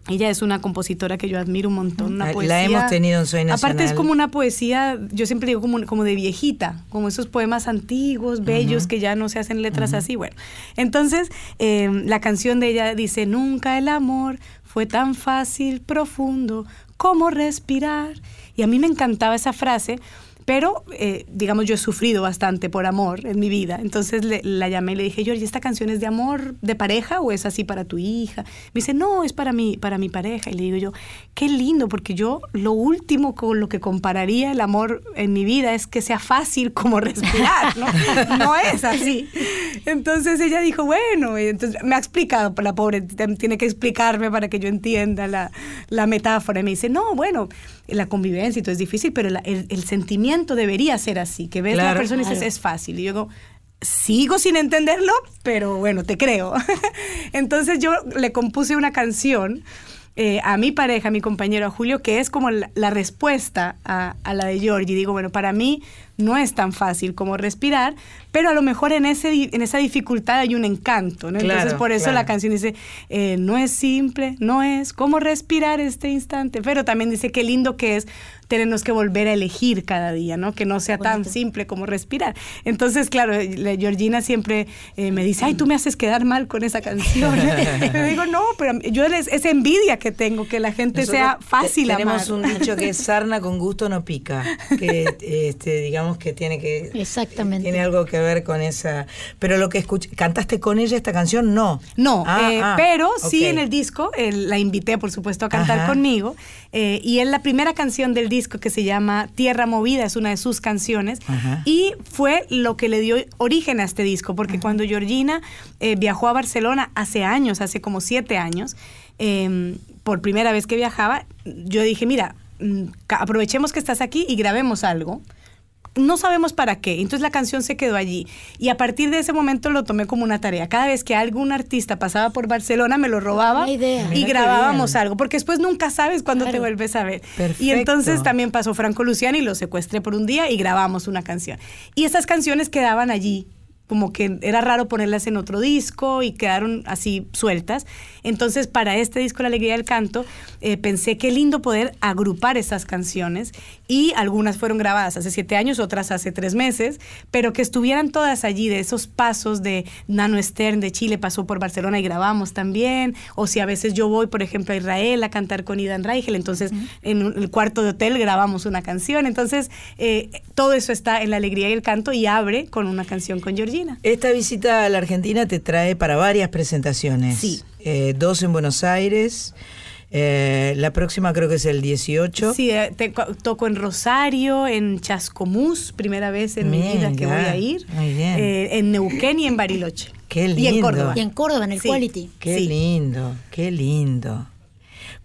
Ella es una compositora que yo admiro un montón, una La- la poesía. hemos tenido en Soy Aparte es Nacional. como una poesía, yo siempre digo como, como de viejita, como esos poemas antiguos, bellos, que ya no se hacen letras así. Bueno, entonces eh, la canción de ella dice, nunca el amor fue tan fácil, profundo, como respirar. Y a mí me encantaba esa frase. Pero, eh, digamos, yo he sufrido bastante por amor en mi vida. Entonces le- la llamé y le dije, Georgie, ¿esta canción es de amor de pareja o es así para tu hija? Me dice, no, es para mi, para mi pareja. Y le digo yo, qué lindo, porque yo lo último con lo que compararía el amor en mi vida es que sea fácil como respirar, ¿no? [LAUGHS] No es así. Entonces ella dijo, bueno, y entonces me ha explicado, la pobre t- tiene que explicarme para que yo entienda la, la metáfora. Y me dice, no, bueno, la convivencia y todo es difícil, pero la- el, el sentimiento debería ser así, que ves a Claro. la persona y dices, Claro. es fácil. Y yo digo, sigo sin entenderlo, pero bueno, te creo. [LAUGHS] Entonces yo le compuse una canción eh, a mi pareja, a mi compañero, a Julio, que es como la, la respuesta a, a la de Georgie. Digo, bueno, para mí no es tan fácil como respirar, pero a lo mejor en, ese, en esa dificultad hay un encanto, ¿no? Entonces Claro, por eso claro. la canción dice, eh, no es simple, no es como respirar este instante, pero también dice qué lindo que es tenernos que volver a elegir cada día, ¿no? Que no sea tan simple como respirar. Entonces, claro, la Georgina siempre eh, me dice, ay, tú me haces quedar mal con esa canción. [LAUGHS] y le digo, no, pero yo les, esa envidia que tengo, que la gente Nosotros sea fácil te- amar. Tenemos un dicho que es sarna con gusto no pica, que [LAUGHS] este, digamos que tiene que Exactamente. tiene algo que ver con esa. Pero lo que escuché, cantaste con ella esta canción, no. No, Ah, eh, ah, pero sí en el disco eh, la invité, por supuesto, a cantar Ajá. conmigo. eh, y es la primera canción del disco que se llama Tierra Movida, es una de sus canciones. Ajá. Y fue lo que le dio origen a este disco, porque cuando Georgina eh, viajó a Barcelona hace años, hace como siete años, eh, por primera vez que viajaba, yo dije, mira, mm, aprovechemos que estás aquí y grabemos algo no sabemos para qué. Entonces la canción se quedó allí. Y a partir de ese momento lo tomé como una tarea. Cada vez que algún artista pasaba por Barcelona, me lo robaba idea. y grabábamos algo. Porque después nunca sabes cuándo te vuelves a ver. Y Perfecto. entonces también pasó Franco Luciani y lo secuestré por un día y grabamos una canción. Y esas canciones quedaban allí. como que era raro ponerlas en otro disco y quedaron así sueltas. Entonces, para este disco, La Alegría del Canto, eh, pensé qué lindo poder agrupar esas canciones y algunas fueron grabadas hace siete años, otras hace tres meses, pero que estuvieran todas allí, de esos pasos de Nano Stern de Chile pasó por Barcelona y grabamos también, o si a veces yo voy, por ejemplo, a Israel a cantar con Idan Reichel, entonces en el cuarto de hotel grabamos una canción, entonces eh, todo eso está en La Alegría y el Canto y abre con una canción con Georgina. Esta visita a la Argentina te trae para varias presentaciones. Sí. Eh, dos en Buenos Aires. Eh, la próxima creo que es el 18. Sí, eh, te- toco en Rosario, en Chascomús, primera vez en mi vida que voy a ir. muy bien. Eh, en Neuquén y en Bariloche. Qué Y en lindo. Córdoba. Y en Córdoba, en el Sí. Quality. Qué Sí. lindo, qué lindo.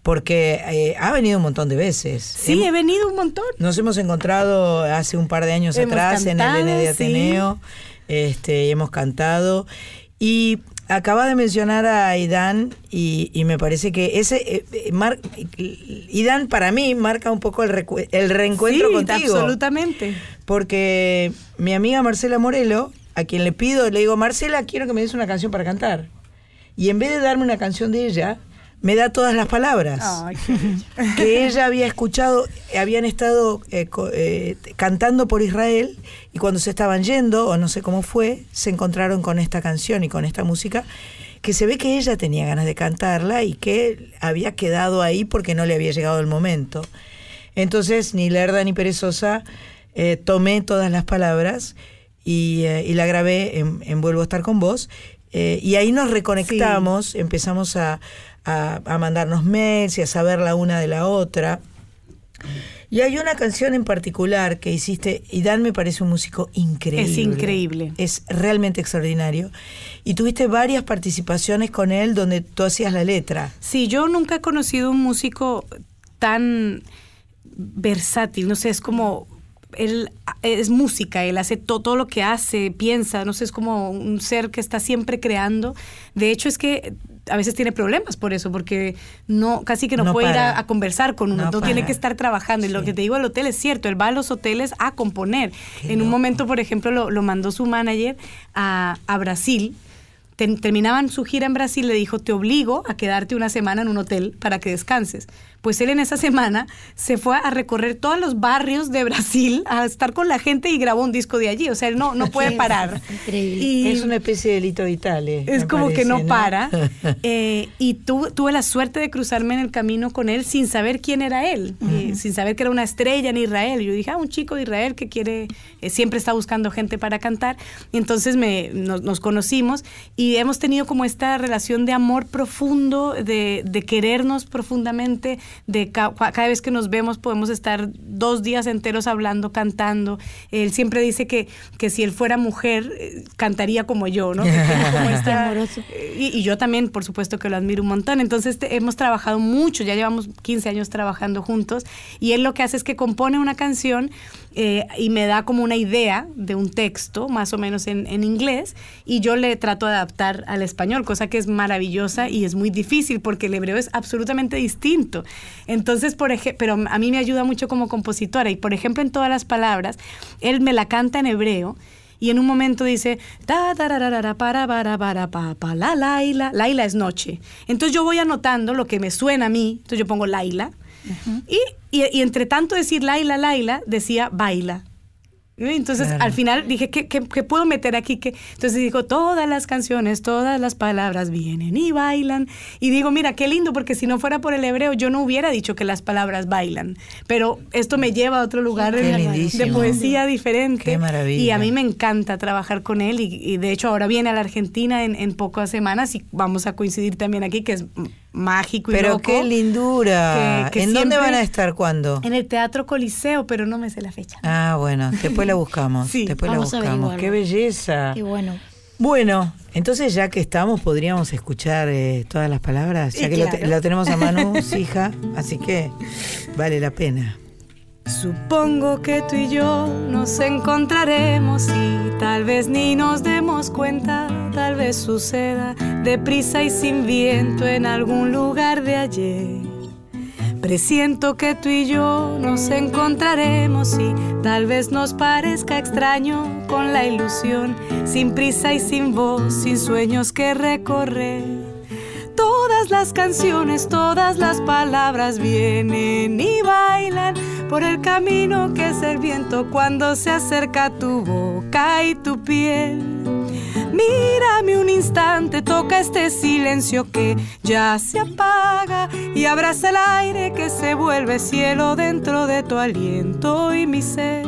Porque eh, ha venido un montón de veces. Sí, he venido un montón. Nos hemos encontrado hace un par de años Hemos atrás en el N de sí. Ateneo. Este, y hemos cantado. Y acaba de mencionar a Aidan y, y me parece que ese eh, eh, mar- Aidan para mí marca un poco el, recue- el reencuentro sí, contigo. absolutamente. Porque mi amiga Marcela Morelo, a quien le pido, le digo, Marcela, quiero que me des una canción para cantar. Y en vez de darme una canción de ella, me da todas las palabras Ay, [LAUGHS] que ella había escuchado, habían estado eh, eh, cantando por Israel y cuando se estaban yendo, o no sé cómo fue, se encontraron con esta canción y con esta música, que se ve que ella tenía ganas de cantarla y que había quedado ahí porque no le había llegado el momento. Entonces, ni lerda ni perezosa, eh, tomé todas las palabras y, y la grabé en, en Vuelvo a estar con vos. y ahí nos reconectamos, empezamos a, a- a mandarnos mails y a saber la una de la otra. Y hay una canción en particular que hiciste, y Dan me parece un músico increíble. Es increíble. Es realmente extraordinario. Y tuviste varias participaciones con él donde tú hacías la letra. Sí, yo nunca he conocido un músico tan versátil, no sé, es como él es música, él hace to- todo lo que hace, piensa, no sé, es como un ser que está siempre creando. De hecho, es que a veces tiene problemas por eso, porque no casi que no, No puede ir a, a conversar con uno, No no, tiene que estar trabajando. Y lo que te digo al hotel es cierto, él va a los hoteles a componer. Qué en un momento, por ejemplo, lo, lo mandó su manager a, a Brasil. Ten- terminaban su gira en Brasil, le dijo, te obligo a quedarte una semana en un hotel para que descanses. Pues él en esa semana se fue a recorrer todos los barrios de Brasil, a estar con la gente y grabó un disco de allí. O sea, él no, no puede parar. increíble. Y es una especie de Lito Vitale. es me como que no para. [LAUGHS] Eh, y tu- tuve la suerte de cruzarme en el camino con él sin saber quién era él, eh, sin saber que era una estrella en Israel. Yo dije, ah, un chico de Israel que quiere, eh, siempre está buscando gente para cantar. Y entonces me, nos, nos conocimos y hemos tenido como esta relación de amor profundo, de, de querernos profundamente, de ca- cada vez que nos vemos podemos estar dos días enteros hablando, cantando. Él siempre dice que, que si él fuera mujer, eh, cantaría como yo, ¿no? Como [LAUGHS] esta- eh, y, y yo también, por supuesto, que lo admiro un montón. Entonces te- hemos trabajado mucho, ya llevamos 15 años trabajando juntos y él lo que hace es que compone una canción eh, y me da como una idea de un texto, más o menos en, en inglés, y yo le trato de adaptar al español, cosa que es maravillosa y es muy difícil porque el hebreo es absolutamente distinto. Entonces, por ejemplo, pero a mí me ayuda mucho como compositora y, por ejemplo, en todas las palabras, él me la canta en hebreo y en un momento dice tararara, para para para pa pa la laila laila es noche entonces yo voy anotando lo que me suena a mí entonces yo pongo laila y, y, y entre tanto decir laila laila decía baila. Entonces, Claro. al final dije, ¿qué, qué, qué puedo meter aquí? que Entonces digo, todas las canciones, todas las palabras vienen y bailan. Y digo, mira, qué lindo, porque si no fuera por el hebreo, yo no hubiera dicho que las palabras bailan. Pero esto me lleva a otro lugar Qué de, poesía diferente. Qué maravilla. Y a mí me encanta trabajar con él. Y, y de hecho, ahora viene a la Argentina en, en pocas semanas y vamos a coincidir también aquí, que es mágico y Pero loco. qué lindura. Que- que ¿En dónde van a estar cuándo? En el Teatro Coliseo, pero no me sé la fecha. Ah, bueno, después la [LAUGHS] buscamos. Sí, después la vamos a buscamos. Qué belleza. Qué bueno. Bueno, entonces ya que estamos, podríamos escuchar eh, todas las palabras, ya Y que lo, te- claro. lo tenemos a Manu, [LAUGHS] hija, así que vale la pena. Supongo que tú y yo nos encontraremos y tal vez ni nos demos cuenta, tal vez suceda deprisa y sin viento en algún lugar de ayer. Presiento que tú y yo nos encontraremos y tal vez nos parezca extraño con la ilusión, sin prisa y sin voz, sin sueños que recorrer. Todas las canciones, todas las palabras vienen y bailan por el camino que es el viento cuando se acerca tu boca y tu piel. Mírame un instante, toca este silencio que ya se apaga y abraza el aire que se vuelve cielo dentro de tu aliento y mi ser.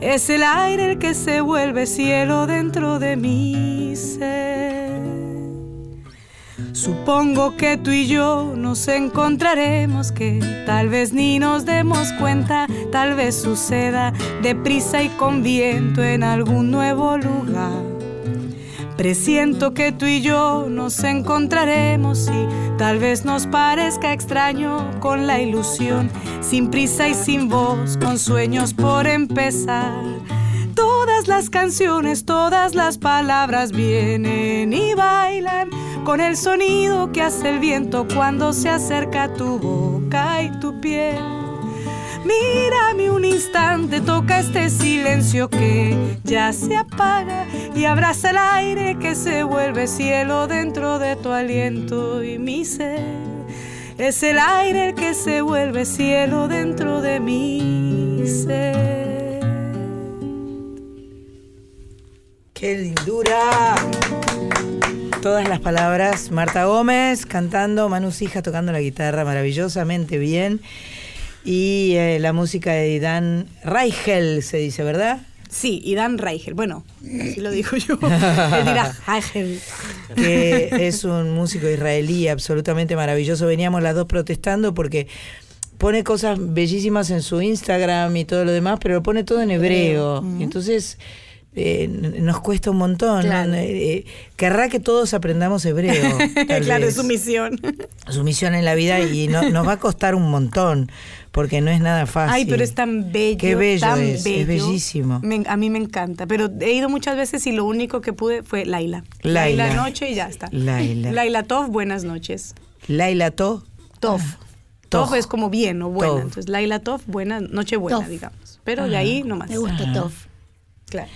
Es el aire el que se vuelve cielo dentro de mi ser. Supongo que tú y yo nos encontraremos, que tal vez ni nos demos cuenta, tal vez suceda deprisa y con viento en algún nuevo lugar. Presiento que tú y yo nos encontraremos y tal vez nos parezca extraño con la ilusión, sin prisa y sin voz, con sueños por empezar. Todas las canciones, todas las palabras vienen y bailan con el sonido que hace el viento cuando se acerca tu boca y tu piel. Mírame un instante, toca este silencio que ya se apaga y abraza el aire que se vuelve cielo dentro de tu aliento y mi ser. Es el aire que se vuelve cielo dentro de mi ser. ¡Qué lindura! Todas las palabras, Marta Gómez cantando, Manu Sija tocando la guitarra maravillosamente bien. Y eh, la música de Dan Reichel, se dice, ¿verdad? Sí, y Dan Reichel. Bueno, así lo digo yo. [LAUGHS] Reichel. que es un músico israelí absolutamente maravilloso. Veníamos las dos protestando porque pone cosas bellísimas en su Instagram y todo lo demás, pero lo pone todo en hebreo. Entonces eh, nos cuesta un montón. Claro. ¿no? Eh, querrá que todos aprendamos hebreo. [LAUGHS] tal claro, vez. es su misión. Su misión en la vida y no- nos va a costar un montón porque no es nada fácil. Ay, pero es tan bello. Qué bello tan es, bellísimo. Me- a mí me encanta, pero he ido muchas veces y lo único que pude fue Laila. Laila. noche y ya está. Laila. Laila Tov, buenas noches. Laila To. Tov. Tov. Tov es como bien o buena. Tov. Entonces, Laila Tov, buena, noche buena, Tov. digamos. Pero de ahí nomás. Me gusta Toff. Claro.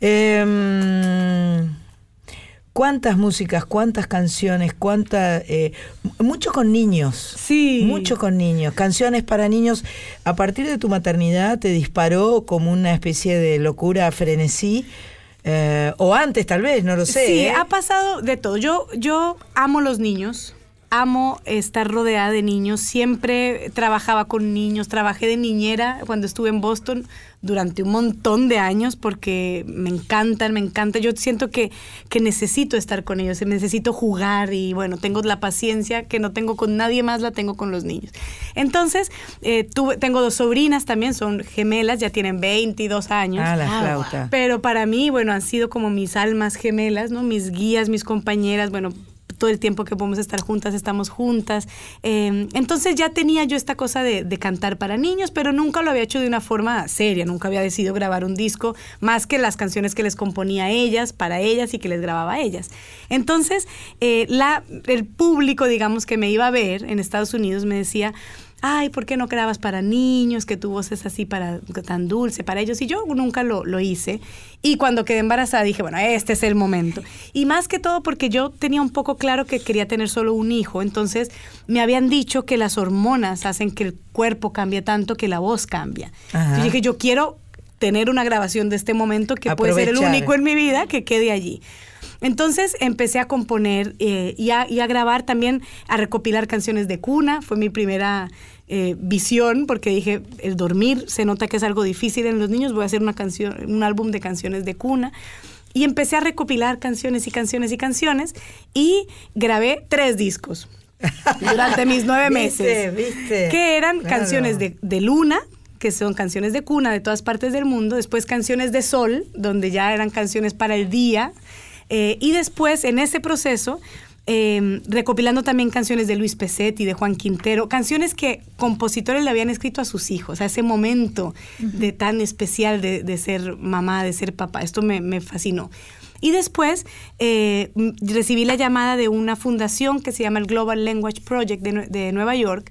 Em, ¿Cuántas músicas, cuántas canciones, cuánta, eh, mucho con niños? Sí. Mucho con niños. Canciones para niños. A partir de tu maternidad te disparó como una especie de locura frenesí. eh, o antes tal vez, no lo sé. Sí, ¿eh? ha pasado de todo. Yo, yo amo los niños, amo estar rodeada de niños. Siempre trabajaba con niños, trabajé de niñera cuando estuve en Boston durante un montón de años porque me encantan, me encanta. Yo siento que, que necesito estar con ellos, necesito jugar y bueno, tengo la paciencia que no tengo con nadie más, la tengo con los niños. Entonces, eh, tuve, tengo dos sobrinas también, son gemelas, ya tienen 22 años. Ah, la flauta. Pero para mí, bueno, han sido como mis almas gemelas, ¿no? Mis guías, mis compañeras, bueno, todo el tiempo que podemos estar juntas, estamos juntas. Eh, entonces ya tenía yo esta cosa de, cantar para niños, pero nunca lo había hecho de una forma seria, nunca había decidido grabar un disco, más que las canciones que les componía a ellas, para ellas y que les grababa a ellas. Entonces, eh, el público, digamos, que me iba a ver en Estados Unidos me decía, ay, ¿por qué no grabas para niños? Que tu voz es así para, tan dulce para ellos. Y yo nunca lo, lo hice. Y cuando quedé embarazada dije, bueno, este es el momento. Y más que todo porque yo tenía un poco claro que quería tener solo un hijo. Entonces me habían dicho que las hormonas hacen que el cuerpo cambie tanto que la voz cambia. Entonces dije, yo quiero tener una grabación de este momento que puede ser el único en mi vida que quede allí. Entonces empecé a componer eh, y, a, y a grabar también, a recopilar canciones de cuna. Fue mi primera eh, visión porque dije, el dormir se nota que es algo difícil en los niños, voy a hacer una canción, un álbum de canciones de cuna. Y empecé a recopilar canciones y canciones y canciones y grabé tres discos durante mis nueve [LAUGHS] ¿Viste? meses. ¿Viste? Que eran Claro. canciones de, de luna, que son canciones de cuna de todas partes del mundo, después canciones de sol, donde ya eran canciones para el día, eh, y después en ese proceso eh, recopilando también canciones de Luis Pesetti, de Juan Quintero, canciones que compositores le habían escrito a sus hijos, a ese momento de tan especial de, de ser mamá, de ser papá. Esto me, me fascinó. Y después eh, m- recibí la llamada de una fundación que se llama el Global Language Project de, de Nueva York,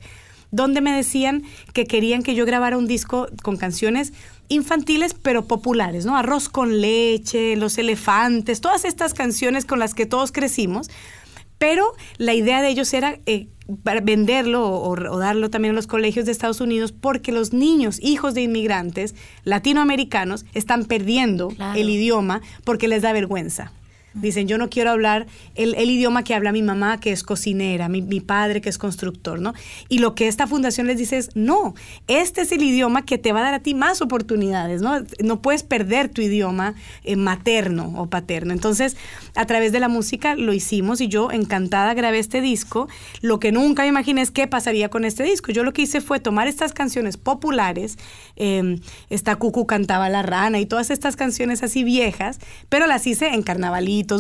donde me decían que querían que yo grabara un disco con canciones infantiles pero populares, ¿no? Arroz con leche, Los elefantes, todas estas canciones con las que todos crecimos, pero la idea de ellos era eh, venderlo o, o darlo también a los colegios de Estados Unidos porque los niños, hijos de inmigrantes latinoamericanos, están perdiendo Claro. el idioma porque les da vergüenza. Dicen, yo no quiero hablar el, el idioma que habla mi mamá, que es cocinera, mi, mi padre, que es constructor, ¿no? Y lo que esta fundación les dice es, no, este es el idioma que te va a dar a ti más oportunidades, ¿no? No puedes perder tu idioma eh, materno o paterno. Entonces, a través de la música lo hicimos y yo encantada grabé este disco. Lo que nunca me imaginé es qué pasaría con este disco. Yo lo que hice fue tomar estas canciones populares, eh, esta Cucu cantaba la rana y todas estas canciones así viejas, pero las hice en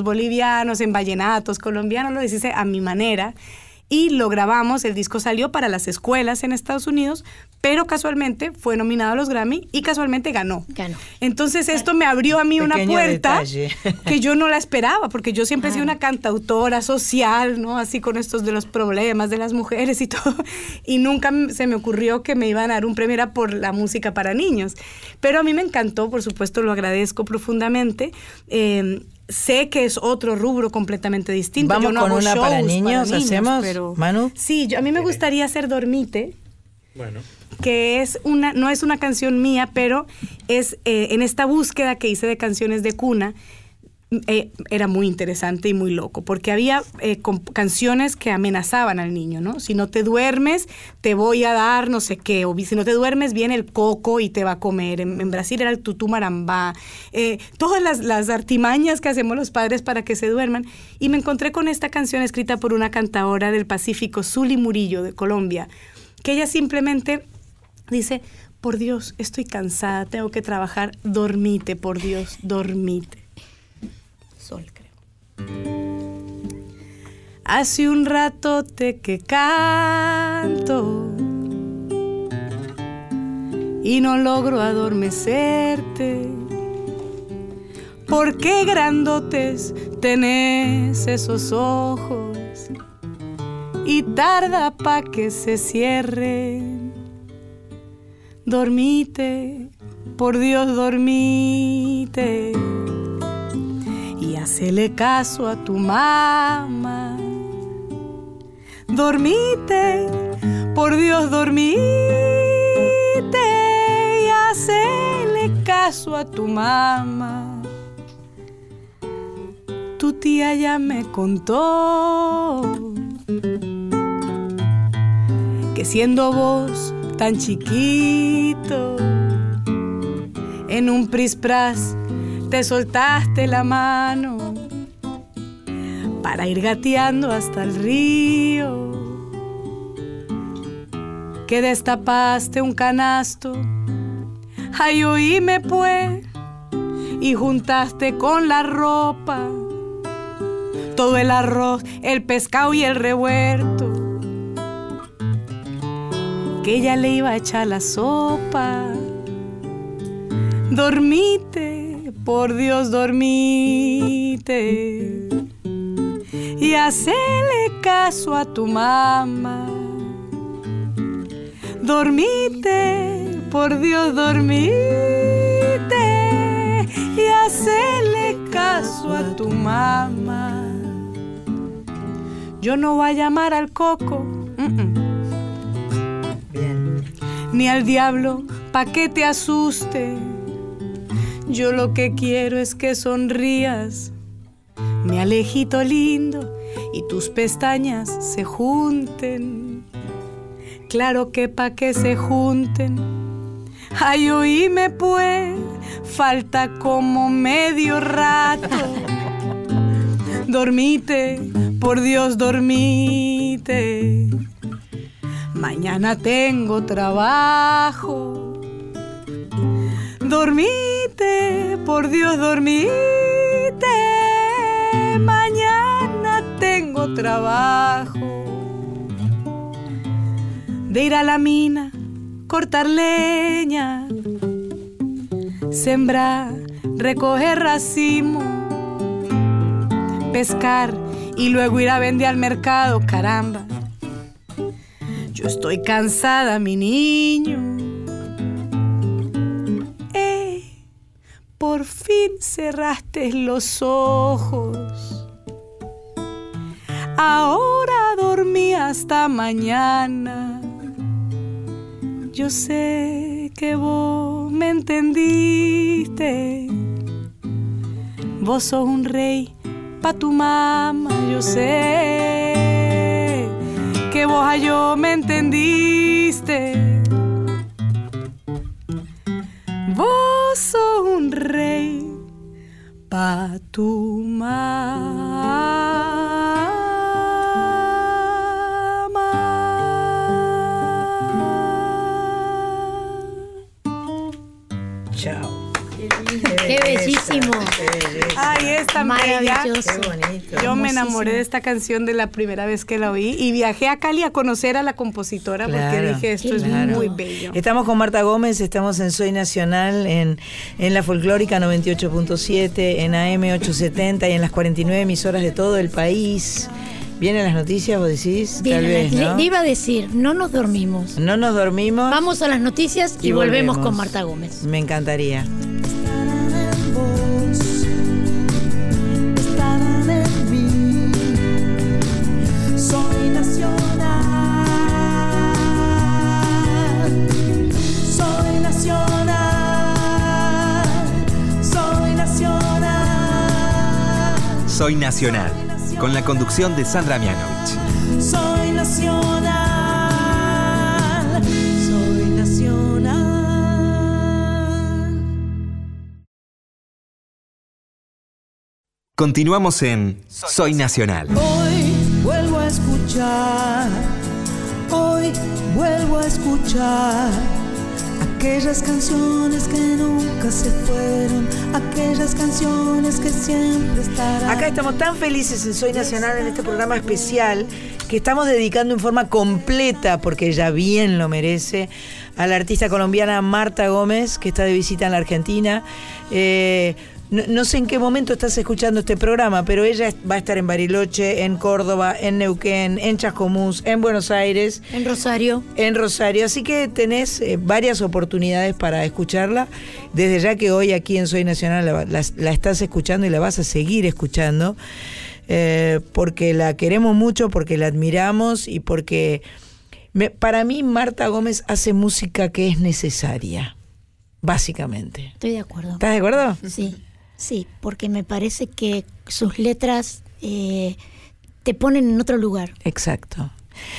bolivianos, en vallenatos colombianos, lo hice a mi manera. Y lo grabamos, el disco salió para las escuelas en Estados Unidos, pero casualmente fue nominado a los Grammy y casualmente ganó. Ganó. Entonces esto me abrió a mí una Pequeño puerta detalle. [LAUGHS] que yo no la esperaba, porque yo siempre he sido una cantautora social, ¿no? Así con estos de los problemas de las mujeres y todo. Y nunca se me ocurrió que me iban a dar un premio era por la música para niños. Pero a mí me encantó, por supuesto, lo agradezco profundamente. Eh, sé que es otro rubro completamente distinto. Vamos Yo no con hago una para niños, ¿hacemos, pero- Manu? Sí, yo, a mí me gustaría hacer Dormite Bueno, que es una, no es una canción mía, pero es eh, en esta búsqueda que hice de canciones de cuna, eh, era muy interesante y muy loco, porque había eh, canciones que amenazaban al niño, ¿no? Si no te duermes, te voy a dar no sé qué, o si no te duermes, viene el coco y te va a comer. En, Brasil era el tutú marambá. Eh, todas las, las artimañas que hacemos los padres para que se duerman. Y me encontré con esta canción escrita por una cantadora del Pacífico, Zuli Murillo, de Colombia, que ella simplemente dice, por Dios, estoy cansada, tengo que trabajar, dormite, por Dios, dormite. Hace un ratote que canto y no logro adormecerte. ¿Por qué grandotes tenés esos ojos y tarda pa' que se cierren? Dormite, por Dios, dormite hacele caso a tu mamá. Dormite, por Dios, dormite y hacele caso a tu mamá. Tu tía ya me contó que siendo vos tan chiquito, en un prispras te soltaste la mano para ir gateando hasta el río. Que destapaste un canasto, ay oíme pues, y juntaste con la ropa todo el arroz, el pescado y el revuelto. Que ella le iba a echar la sopa. Dormite, por Dios, dormite. Y hacele caso a tu mamá. Dormite, por Dios, dormite. Y hacele caso a tu mamá. Yo no voy a llamar al coco. ni al diablo pa' que te asuste. Yo lo que quiero es que sonrías, mi alejito lindo, y tus pestañas se junten. Claro que pa' que se junten. Ay, oíme pues, falta como medio rato. Dormite, por Dios, dormite. Mañana tengo trabajo. Dormite, por Dios, dormite. Mañana tengo trabajo. De ir a la mina, cortar leña, sembrar, recoger racimo, pescar y luego ir a vender al mercado, caramba. Yo estoy cansada, mi niño. Fin cerraste los ojos. Ahora dormí hasta mañana. Yo sé que vos me entendiste. Vos sos un rey pa' tu mamá, yo sé que vos a yo me entendiste. Vos sos un rey pa' tu mamá. Qué bellísimo. Ay, es tan bella. Maravilloso. Qué bonito. Yo me enamoré de esta canción de la primera vez que la oí y viajé a Cali a conocer a la compositora porque dije esto es muy bello. Estamos con Marta Gómez, estamos en Soy Nacional, en, en la folclórica 98.7, en AM 870 y en las 49 emisoras de todo el país. ¿Vienen las noticias, vos decís? Bien, Tal vez, le, ¿no? le iba a decir, no nos dormimos. No nos dormimos. Vamos a las noticias y, Y volvemos, volvemos. con Marta Gómez. Me encantaría. Soy Nacional, con la conducción de Sandra Mianovich. soy nacional, soy nacional. Continuamos en Soy Nacional. Hoy vuelvo a escuchar, hoy vuelvo a escuchar aquellas canciones que nunca se fueron, aquellas canciones que siempre estarán. Acá estamos tan felices en Soy Nacional en este programa especial que estamos dedicando en forma completa, porque ella bien lo merece, a la artista colombiana Marta Gómez, que está de visita en la Argentina. Eh, no, no sé en qué momento estás escuchando este programa, pero ella va a estar en Bariloche, en Córdoba, en Neuquén, en Chascomús, en Buenos Aires En Rosario. en Rosario. Así que tenés eh, varias oportunidades para escucharla. Desde ya que hoy aquí en Soy Nacional la, la- la estás escuchando y la vas a seguir escuchando. eh, porque la queremos mucho, porque la admiramos y porque me- para mí Marta Gómez hace música que es necesaria, básicamente. Estoy de acuerdo. ¿Estás de acuerdo? Sí, sí, porque me parece que sus letras eh, te ponen en otro lugar. Exacto.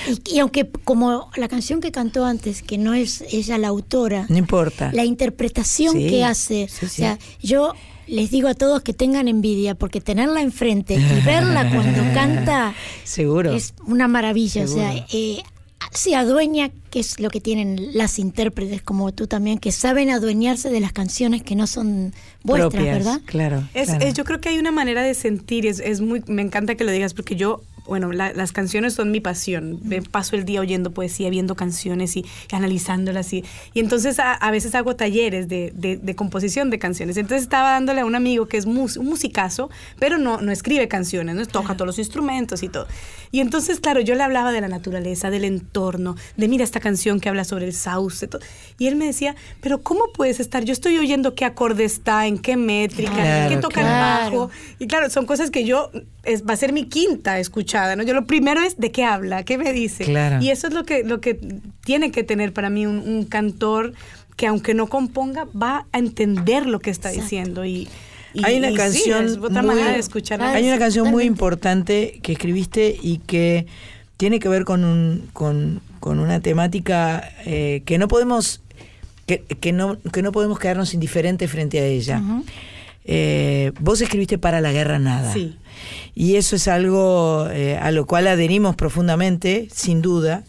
Y, y aunque como la canción que cantó antes, que no es ella la autora, No importa. la interpretación Sí, que hace, sí, o sea, yo les digo a todos que tengan envidia, porque tenerla enfrente y verla cuando [LAUGHS] canta Seguro. es una maravilla. O sea, eh, se adueña, que es lo que tienen las intérpretes como tú también, que saben adueñarse de las canciones que no son vuestras, Propias, ¿verdad? Claro. Es, claro. es- yo creo que hay una manera de sentir, es, es muy, me encanta que lo digas porque yo, bueno, la- las canciones son mi pasión. Me paso el día oyendo poesía, viendo canciones y, y analizándolas y, y entonces a, a veces hago talleres de, de- de composición de canciones. Entonces estaba dándole a un amigo que es mus- un musicazo, pero no, no escribe canciones, no toca todos los instrumentos y todo. Y entonces, claro, yo le hablaba de la naturaleza, del entorno, de mira esta canción que habla sobre el sauce, todo. y él me decía, pero ¿cómo puedes estar? Yo estoy oyendo qué acorde está, en qué métrica, Claro, qué toca claro. el bajo. Y claro, son cosas que yo, es, va a ser mi quinta escuchada, ¿no? Yo lo primero es de qué habla, qué me dice. Claro. Y eso es lo que, lo que tiene que tener para mí un, un cantor que aunque no componga, va a entender lo que está Exacto. diciendo. Y, y- Hay una y sí, canción es otra muy- manera de escuchar. Hay una canción muy importante que escribiste y que tiene que ver con un con, con una temática eh, que no podemos que, que no que no podemos quedarnos indiferentes frente a ella. Eh, vos escribiste para la guerra nada. Sí. Y eso es algo eh, a lo cual adherimos profundamente, sin duda.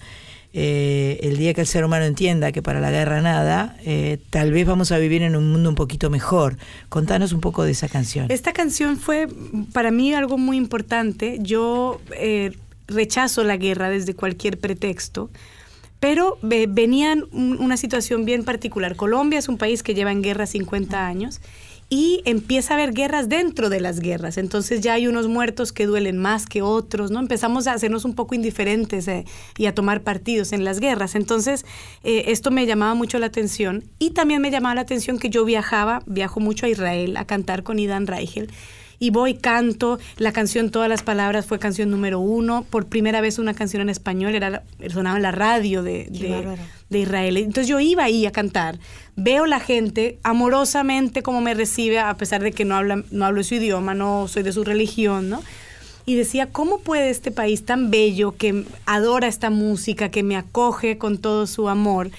Eh, el día que el ser humano entienda que para la guerra nada, eh, tal vez vamos a vivir en un mundo un poquito mejor. Contanos un poco de esa canción. Esta canción fue para mí algo muy importante. Yo rechazo la guerra desde cualquier pretexto, pero ve- venía un- una situación bien particular. Colombia es un país que lleva en guerra 50 años y empieza a haber guerras dentro de las guerras. Entonces ya hay unos muertos que duelen más que otros, ¿no? Empezamos a hacernos un poco indiferentes eh, y a tomar partidos en las guerras. Entonces eh, esto me llamaba mucho la atención y también me llamaba la atención que yo viajaba, viajo mucho a Israel a cantar con Idan Reichel y voy, canto, la canción, todas las palabras fue canción número uno, por primera vez una canción en español, era sonaba en la radio de, de, de, Israel. Entonces yo iba ahí a cantar, veo la gente amorosamente como me recibe, a pesar de que no, habla, no hablo su idioma, no soy de su religión, ¿no? y decía, ¿cómo puede este país tan bello que adora esta música, que me acoge con todo su amor,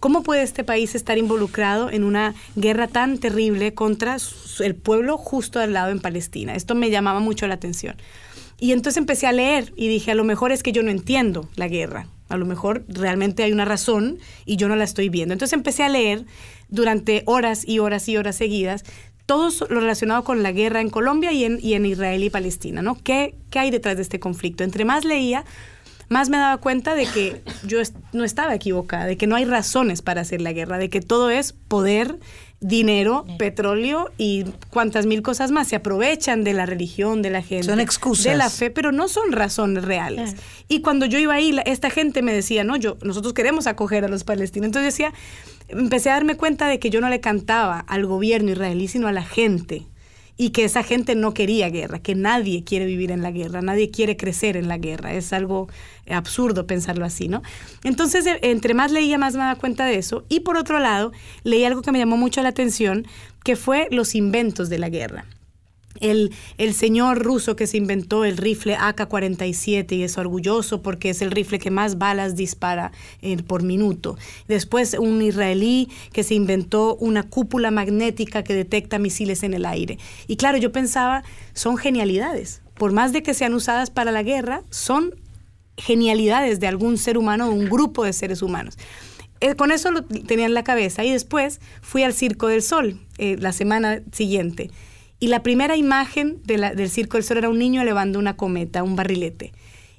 ¿Cómo puede este país estar involucrado en una guerra tan terrible contra el pueblo justo al lado en Palestina? Esto me llamaba mucho la atención. Y entonces empecé a leer y dije, a lo mejor es que yo no entiendo la guerra. A lo mejor realmente hay una razón y yo no la estoy viendo. Entonces empecé a leer durante horas y horas y horas seguidas todo lo relacionado con la guerra en Colombia y en, y en Israel y Palestina, ¿no? ¿Qué, ¿Qué hay detrás de este conflicto? Entre más leía, más me daba cuenta de que yo no estaba equivocada, de que no hay razones para hacer la guerra, de que todo es poder, dinero, petróleo y cuantas mil cosas más. Se aprovechan de la religión, de la gente. Son excusas. De la fe, pero no son razones reales. Y cuando yo iba ahí, esta gente me decía, no, yo, nosotros queremos acoger a los palestinos. Entonces decía, empecé a darme cuenta de que yo no le cantaba al gobierno israelí, sino a la gente y que esa gente no quería guerra, que nadie quiere vivir en la guerra, nadie quiere crecer en la guerra. Es algo absurdo pensarlo así, ¿no? Entonces, e, entre más leía, más me daba cuenta de eso. Y por otro lado, leí algo que me llamó mucho la atención, que fue los inventos de la guerra el, el, señor ruso que se inventó el rifle AK-47 y es orgulloso porque es el rifle que más balas dispara por minuto. Después un israelí que se inventó una cúpula magnética que detecta misiles en el aire. Y claro, yo pensaba, son genialidades. Por más de que sean usadas para la guerra, son genialidades de algún ser humano o un grupo de seres humanos eh, con eso lo tenía en la cabeza y después fui al Circo del Sol eh, la semana siguiente y la primera imagen del Circo del Sol era un niño elevando una cometa, un barrilete.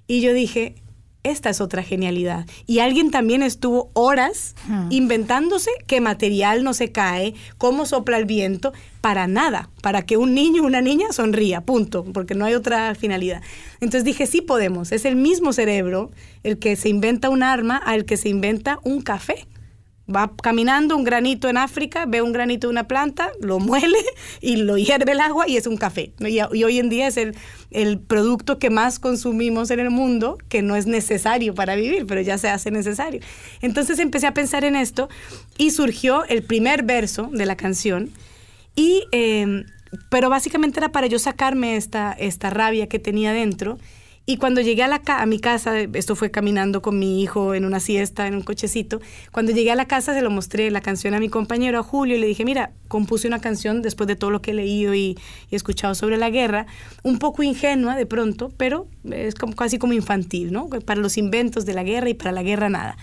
Y yo dije, esta es otra genialidad. Y alguien también estuvo horas hmm. inventándose qué material no se cae, cómo sopla el viento, para nada, para que un niño o una niña sonría, punto, porque no hay otra finalidad. Entonces dije, sí podemos, es el mismo cerebro el que se inventa un arma al que se inventa un café va caminando un granito en África, ve un granito de una planta, lo muele [LAUGHS] y lo hierve el agua y es un café. Y, hoy en día es el, el, producto que más consumimos en el mundo, que no es necesario para vivir, pero ya se hace necesario. Entonces empecé a pensar en esto y surgió el primer verso de la canción. Y, eh, pero básicamente era para yo sacarme esta, esta rabia que tenía dentro y cuando llegué a, la a mi casa, esto fue caminando con mi hijo en una siesta, en un cochecito, cuando llegué a la casa se lo mostré la canción a mi compañero, a Julio, y le dije, mira, compuse una canción después de todo lo que he leído y, y escuchado sobre la guerra, un poco ingenua de pronto, pero es como, casi como infantil, ¿no? Para los inventos de la guerra y para la guerra nada.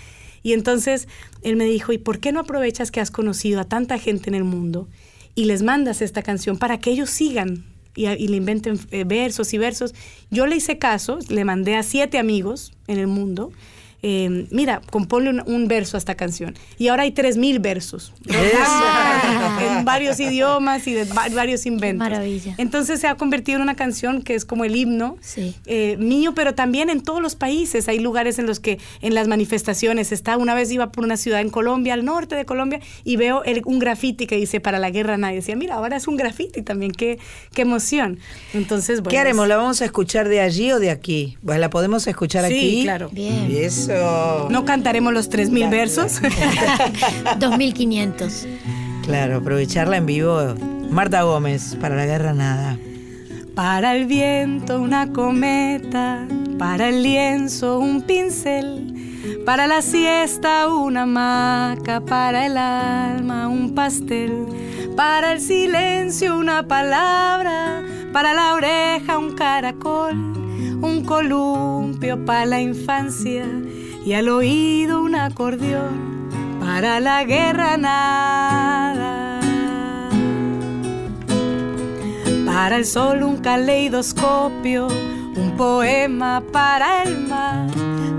Y entonces él me dijo, ¿y por qué no aprovechas que has conocido a tanta gente en el mundo y les mandas esta canción para que ellos sigan y, le inventen eh, versos y versos. Yo le hice caso, le mandé a siete amigos en el mundo eh, mira, compone un, verso a esta canción. Y ahora hay 3.000 versos. [LAUGHS] en varios idiomas y de varios inventos. Maravilla. Entonces se ha convertido en una canción que es como el himno eh, mío, pero también en todos los países. Hay lugares en los que en las manifestaciones está. Una vez iba por una ciudad en Colombia, al norte de Colombia, y veo un grafiti que dice para la guerra nadie. Decía, mira, ahora es un grafiti también. Qué, qué emoción. Entonces, bueno. ¿Qué haremos? ¿La vamos a escuchar de allí o de aquí? Pues la podemos escuchar aquí. Sí, claro. Bien. ¿No cantaremos los 3.000 versos? [LAUGHS] 2.500. Claro, aprovecharla en vivo. Marta Gómez, para la guerra nada. Para el viento una cometa, para el lienzo un pincel, para la siesta una hamaca, para el alma un pastel, para el silencio una palabra, para la oreja un caracol, un columpio para la infancia. Y al oído un acordeón. Para la guerra nada. Para el sol un caleidoscopio, un poema para el mar,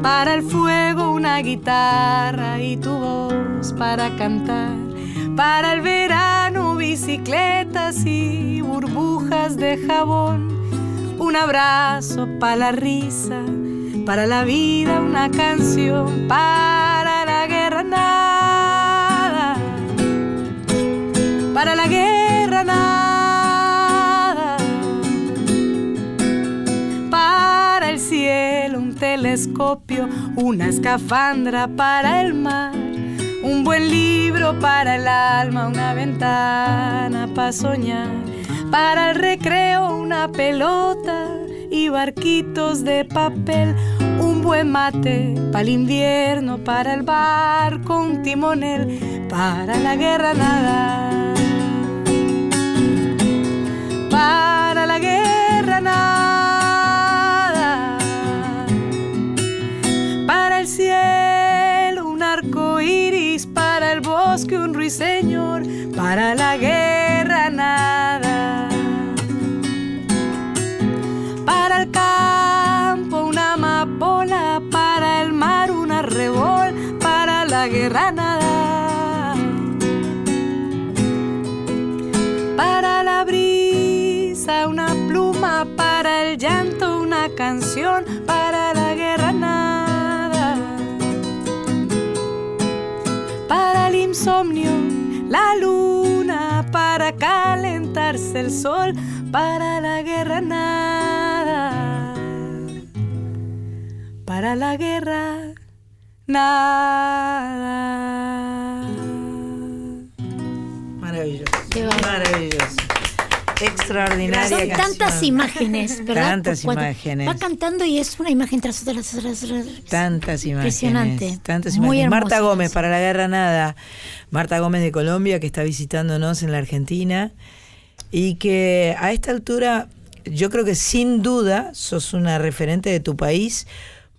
para el fuego una guitarra y tu voz para cantar, para el verano bicicletas y burbujas de jabón. Un abrazo para la risa, para la vida una canción, para la guerra nada, para la guerra nada, telescopio, una escafandra para el mar un buen libro para el alma, una ventana para soñar. Para el recreo una pelota y barquitos de papel. Un buen mate para el invierno, para el barco un timonel. Para la guerra nada. Para la guerra nada. Bosque un ruiseñor, para la guerra nada. Para el campo una amapola, para el mar un arrebol, para la guerra nada. Para la brisa una pluma, para el llanto una canción, para la insomnio la luna, para calentarse el sol, para la guerra nada. Para la guerra nada. Maravilloso. Maravilloso. Extraordinaria Son canción. tantas imágenes, ¿verdad? Tantas Cuando imágenes. Va cantando y es una imagen tras otra. tras tras. Tantas imágenes. Impresionante. Tantas Muy imágenes. Marta hermosas. Gómez, para la guerra nada. Marta Gómez de Colombia, que está visitándonos en la Argentina. Y que a esta altura, yo creo que sin duda sos una referente de tu país,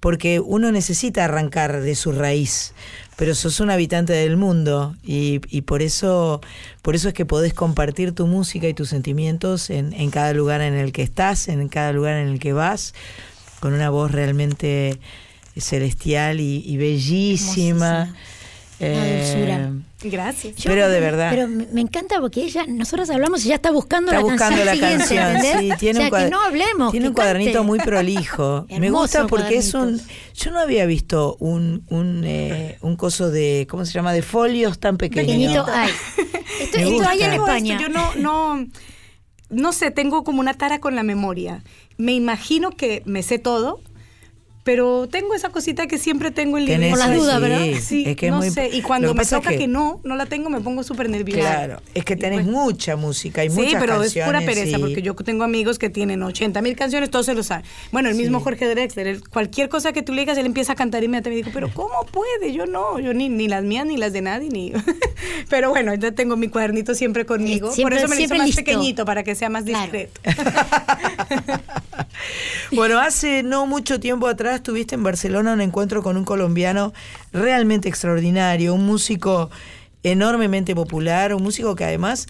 porque uno necesita arrancar de su raíz. Pero sos un habitante del mundo y, por eso por eso es que podés compartir tu música y tus sentimientos en, en cada lugar en el que estás, en cada lugar en el que vas, con una voz realmente celestial y, bellísima. Una dulzura. Gracias. Pero de verdad. Pero me encanta porque ella, nosotros hablamos y ya está buscando Está la buscando canción la canción, ¿entendés? sí, tiene o sea, un que no hablemos. Tiene un cuadernito muy prolijo. [LAUGHS] Me gusta porque es un. Yo no había visto un, un, eh, un coso de. ¿Cómo se llama? De folios tan pequeño. Pequeñito hay. Esto, Me esto hay en España. esto, yo no, no, no sé, tengo como una tara con la memoria. Me imagino que me sé todo, pero tengo esa cosita que siempre tengo en libreta. Por la duda, sí, ¿verdad? Sí, es que es no muy- sé. Y cuando me es toca que, no, no la tengo, me pongo súper nerviosa. Claro, es que tenés pues- mucha música y Sí, muchas pero es canciones. pura pereza, porque yo tengo amigos que tienen 80 mil canciones, todos se lo saben. Bueno, el mismo Jorge Drexler, él- cualquier cosa que tú le digas, él empieza a cantar inmediatamente. Digo, pero ¿cómo puede? Yo no, yo ni, ni las mías, ni las de nadie, ni... [LAUGHS] pero bueno, yo tengo mi cuadernito siempre conmigo. siempre- Por eso me lo siempre más listo. pequeñito, para que sea más Claro. discreto. [LAUGHS] [LAUGHS] Bueno, hace no mucho tiempo atrás tuviste en Barcelona un encuentro con un colombiano realmente extraordinario, un músico enormemente popular, un músico que además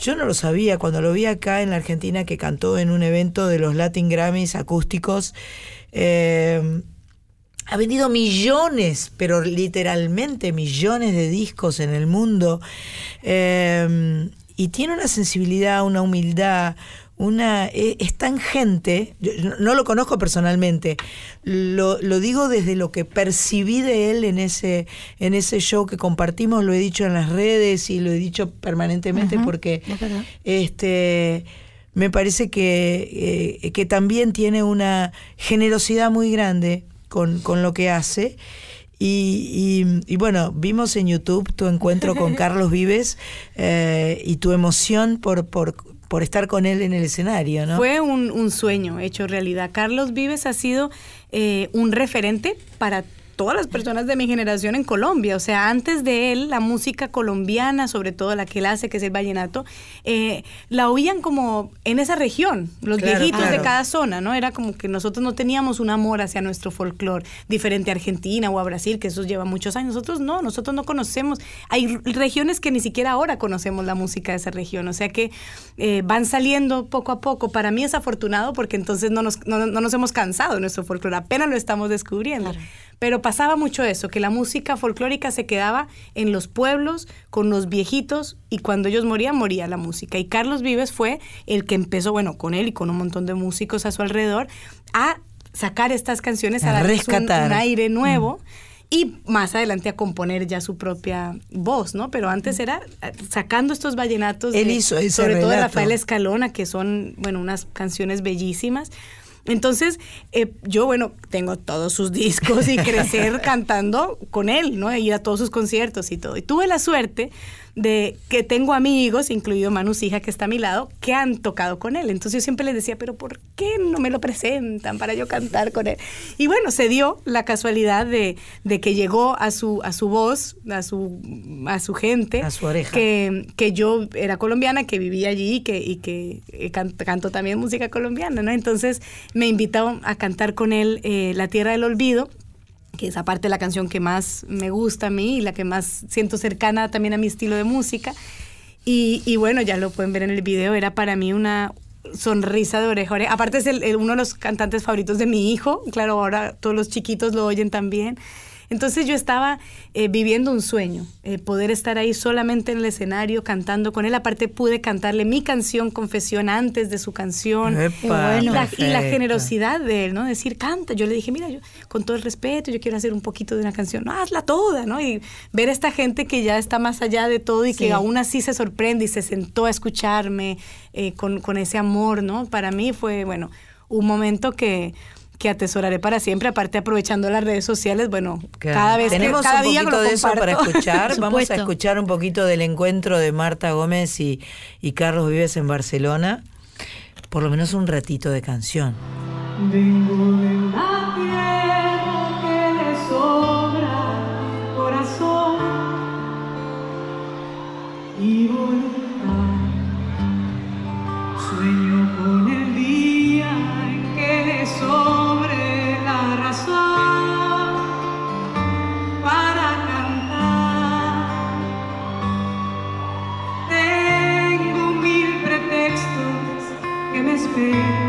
yo no lo sabía cuando lo vi acá en la Argentina que cantó en un evento de los Latin Grammys acústicos. eh, ha vendido millones, pero literalmente millones de discos en el mundo. Eh, y tiene una sensibilidad, una humildad, una e- es tan gente, yo no- lo conozco personalmente, lo, lo digo desde lo que percibí de él en ese, en ese show que compartimos, lo he dicho en las redes y lo he dicho permanentemente porque es este me parece que, eh, que también tiene una generosidad muy grande con, con lo que hace. Y, y- y bueno, vimos en YouTube tu encuentro con [LAUGHS] Carlos Vives eh, y tu emoción por, por, por estar con él en el escenario, ¿no? Fue un, un sueño hecho realidad. Carlos Vives ha sido eh, un referente para todas las personas de mi generación en Colombia. O sea, antes de él, la música colombiana, sobre todo la que él hace, que es el vallenato, eh, la oían como en esa región, los Claro, viejitos claro. de cada zona, ¿no? Era como que nosotros no teníamos un amor hacia nuestro folclore, diferente a Argentina o a Brasil, que eso lleva muchos años. Nosotros no, nosotros no conocemos. Hay regiones que ni siquiera ahora conocemos la música de esa región. O sea que eh, van saliendo poco a poco. Para mí es afortunado porque entonces no nos, no, no nos hemos cansado de nuestro folclore, apenas lo estamos descubriendo. Claro. Pero pasaba mucho eso, que la música folclórica se quedaba en los pueblos con los viejitos y cuando ellos morían, moría la música. Y Carlos Vives fue el que empezó, bueno, con él y con un montón de músicos a su alrededor, a sacar estas canciones, a, A darles un- aire nuevo. Y más adelante a componer ya su propia voz, ¿no? Pero antes era eh, sacando estos vallenatos. Él de- hizo Sobre todo de. Rafael Escalona, que son, bueno, unas canciones bellísimas. Entonces, eh, yo, bueno, tengo todos sus discos y [LAUGHS] crecer cantando con él, ¿no? Ir a todos sus conciertos y todo. Y tuve la suerte de que tengo amigos, incluido Manu Sija, que está a mi lado, que han tocado con él. Entonces yo siempre les decía, pero ¿por qué no me lo presentan para yo cantar con él? Y bueno, se dio la casualidad de, de que llegó a su, a su voz, a su, a su gente, A su oreja. que, que yo era colombiana, que vivía allí y que, y que eh, can- canto también música colombiana, ¿no? Entonces me invitó a cantar con él eh, La Tierra del Olvido, que es aparte la canción que más me gusta a mí y la que más siento cercana también a mi estilo de música. Y, bueno, ya lo pueden ver en el video, era para mí una sonrisa de oreja. Aparte es uno de los cantantes favoritos de mi hijo, claro, ahora todos los chiquitos lo oyen también. Entonces yo estaba eh, viviendo un sueño, eh, poder estar ahí solamente en el escenario cantando con él. Aparte pude cantarle mi canción Confesión antes de su canción. Epa, y, la, y la perfecto. generosidad de él, ¿no? Decir, canta. Yo le dije, mira, yo con todo el respeto, yo quiero hacer un poquito de una canción. No, hazla toda, ¿no? Y ver a esta gente que ya está más allá de todo y Sí. que aún así se sorprende y se sentó a escucharme eh, con, con ese amor, ¿no? Para mí fue, bueno, un momento que que atesoraré para siempre, aparte aprovechando las redes sociales, bueno, Claro. cada vez Tenemos que cada un día poquito lo de eso para escuchar. [LAUGHS] Vamos a escuchar un poquito del encuentro de Marta Gómez y, y Carlos Vives en Barcelona. Por lo menos un ratito de canción. Vengo de una tierra que le sobra corazón y voluntad. Que me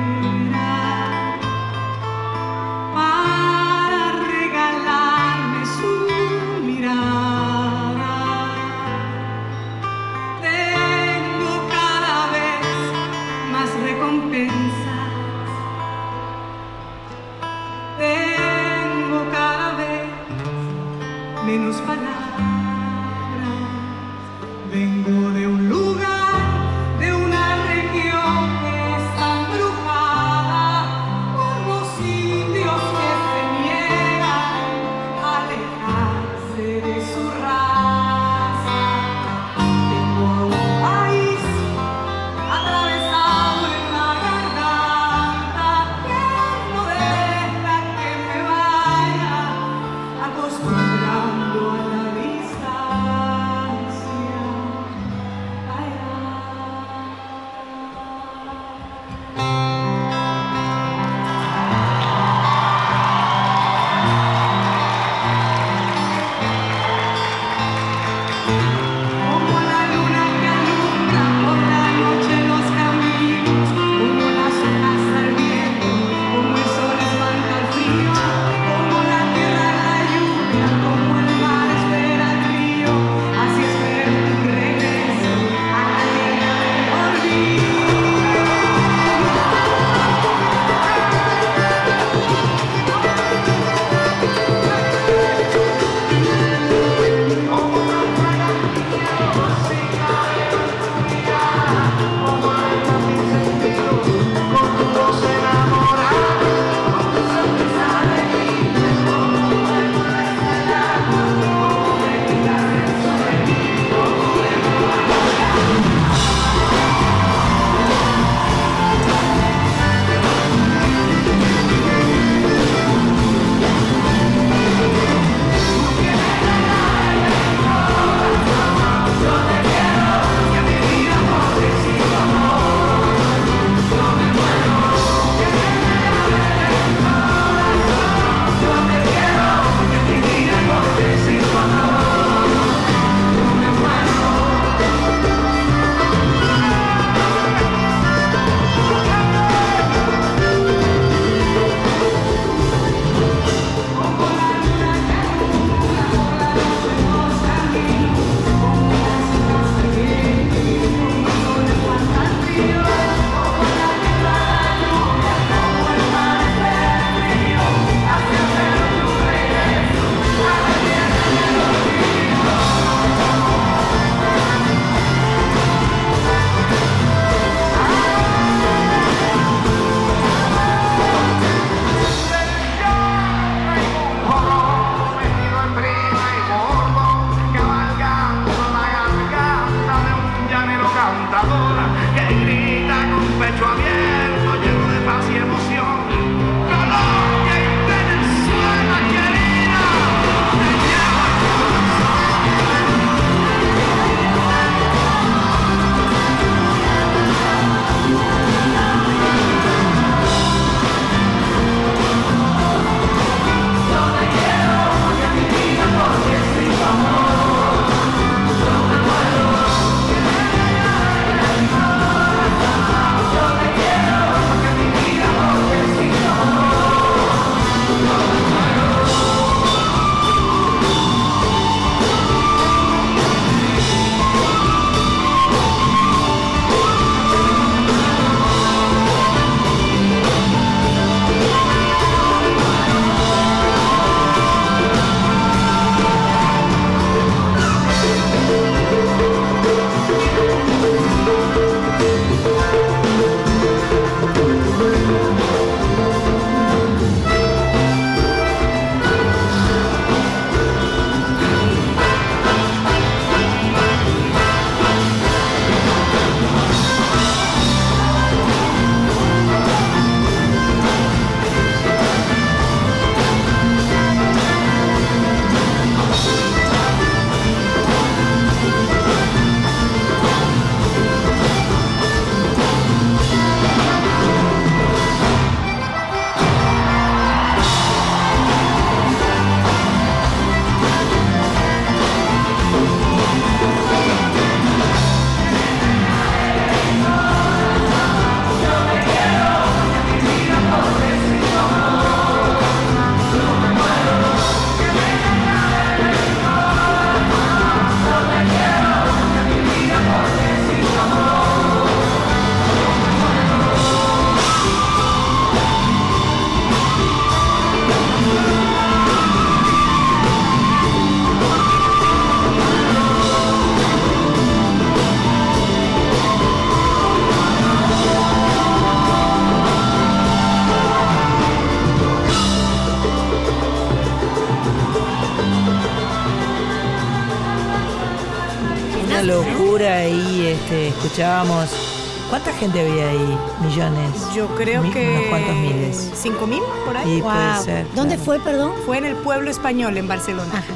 Gente había ahí? Millones. Yo creo que... Unos cuantos miles. ¿Cinco mil por ahí? Puede ser. ¿Dónde claro. fue, perdón? Fue en el pueblo español, en Barcelona. Ajá.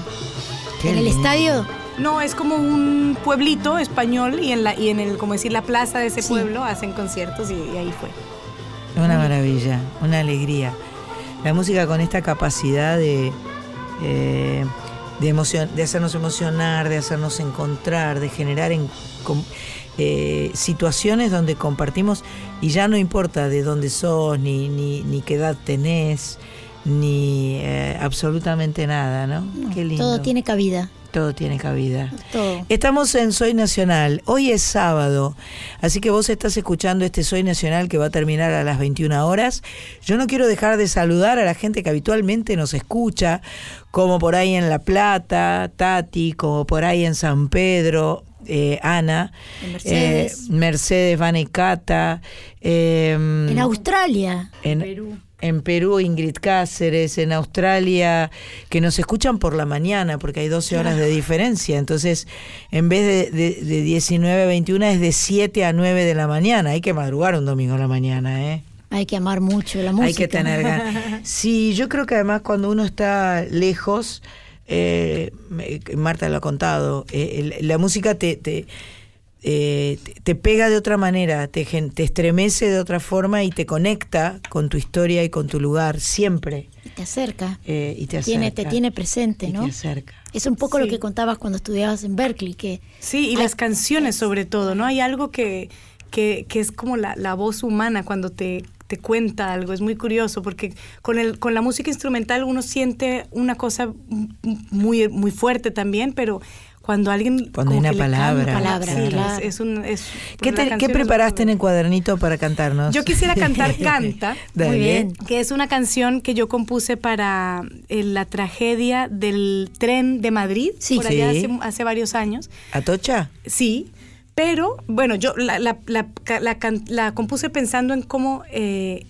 ¿En el estadio? No, es como un pueblito español y en la y en el como decir la plaza de ese Sí. pueblo hacen conciertos y, y ahí fue. Una maravilla, una alegría. La música con esta capacidad de, eh, de, emocion- de hacernos emocionar, de hacernos encontrar, de generar en- com- eh, situaciones donde compartimos y ya no importa de dónde sos, ni, ni, ni qué edad tenés, ni eh, absolutamente nada, ¿no? Qué lindo. Todo tiene cabida. Todo tiene cabida. Todo. Estamos en Soy Nacional. Hoy es sábado, así que vos estás escuchando este Soy Nacional que va a terminar a las 21 horas. Yo no quiero dejar de saludar a la gente que habitualmente nos escucha, como por ahí en La Plata, Tati, como por ahí en San Pedro. Eh, Ana, Mercedes. eh, Mercedes Vanecata, eh, En Australia. en en Perú, Ingrid Cáceres, en Australia, que nos escuchan por la mañana, porque hay 12 horas de diferencia. Entonces, en vez de, de, de 19 a 21, es de 7 a 9 de la mañana. Hay que madrugar un domingo a la mañana, ¿eh? Hay que amar mucho la música. Hay que tener ganas. [LAUGHS] Sí, yo creo que además cuando uno está lejos, eh, Marta lo ha contado, eh, la música te, te, eh, te- pega de otra manera, te, te estremece de otra forma y te conecta con tu historia y con tu lugar siempre. Y te acerca. y te acerca. Tiene, te tiene presente, y ¿no? te acerca. Es un poco Sí. lo que contabas cuando estudiabas en Berkeley, que Sí, y las canciones sobre todo, ¿no? Hay algo que, que, que es como la, la voz humana cuando te, te cuenta algo, es muy curioso porque con, el, con la música instrumental uno siente una cosa muy, muy fuerte también, pero cuando alguien... Cuando hay una palabra, palabra, sí, claro. es, es un... es- ¿Qué, te- qué es preparaste en el cuadernito para cantarnos? Yo quisiera cantar [LAUGHS] Canta. Dale. Muy bien. que es una canción que yo compuse para eh, la tragedia del tren de Madrid, Sí. por allá Sí. hace, hace varios años. ¿Atocha? Sí, pero bueno, yo la, la- la- la compuse pensando en cómo eh,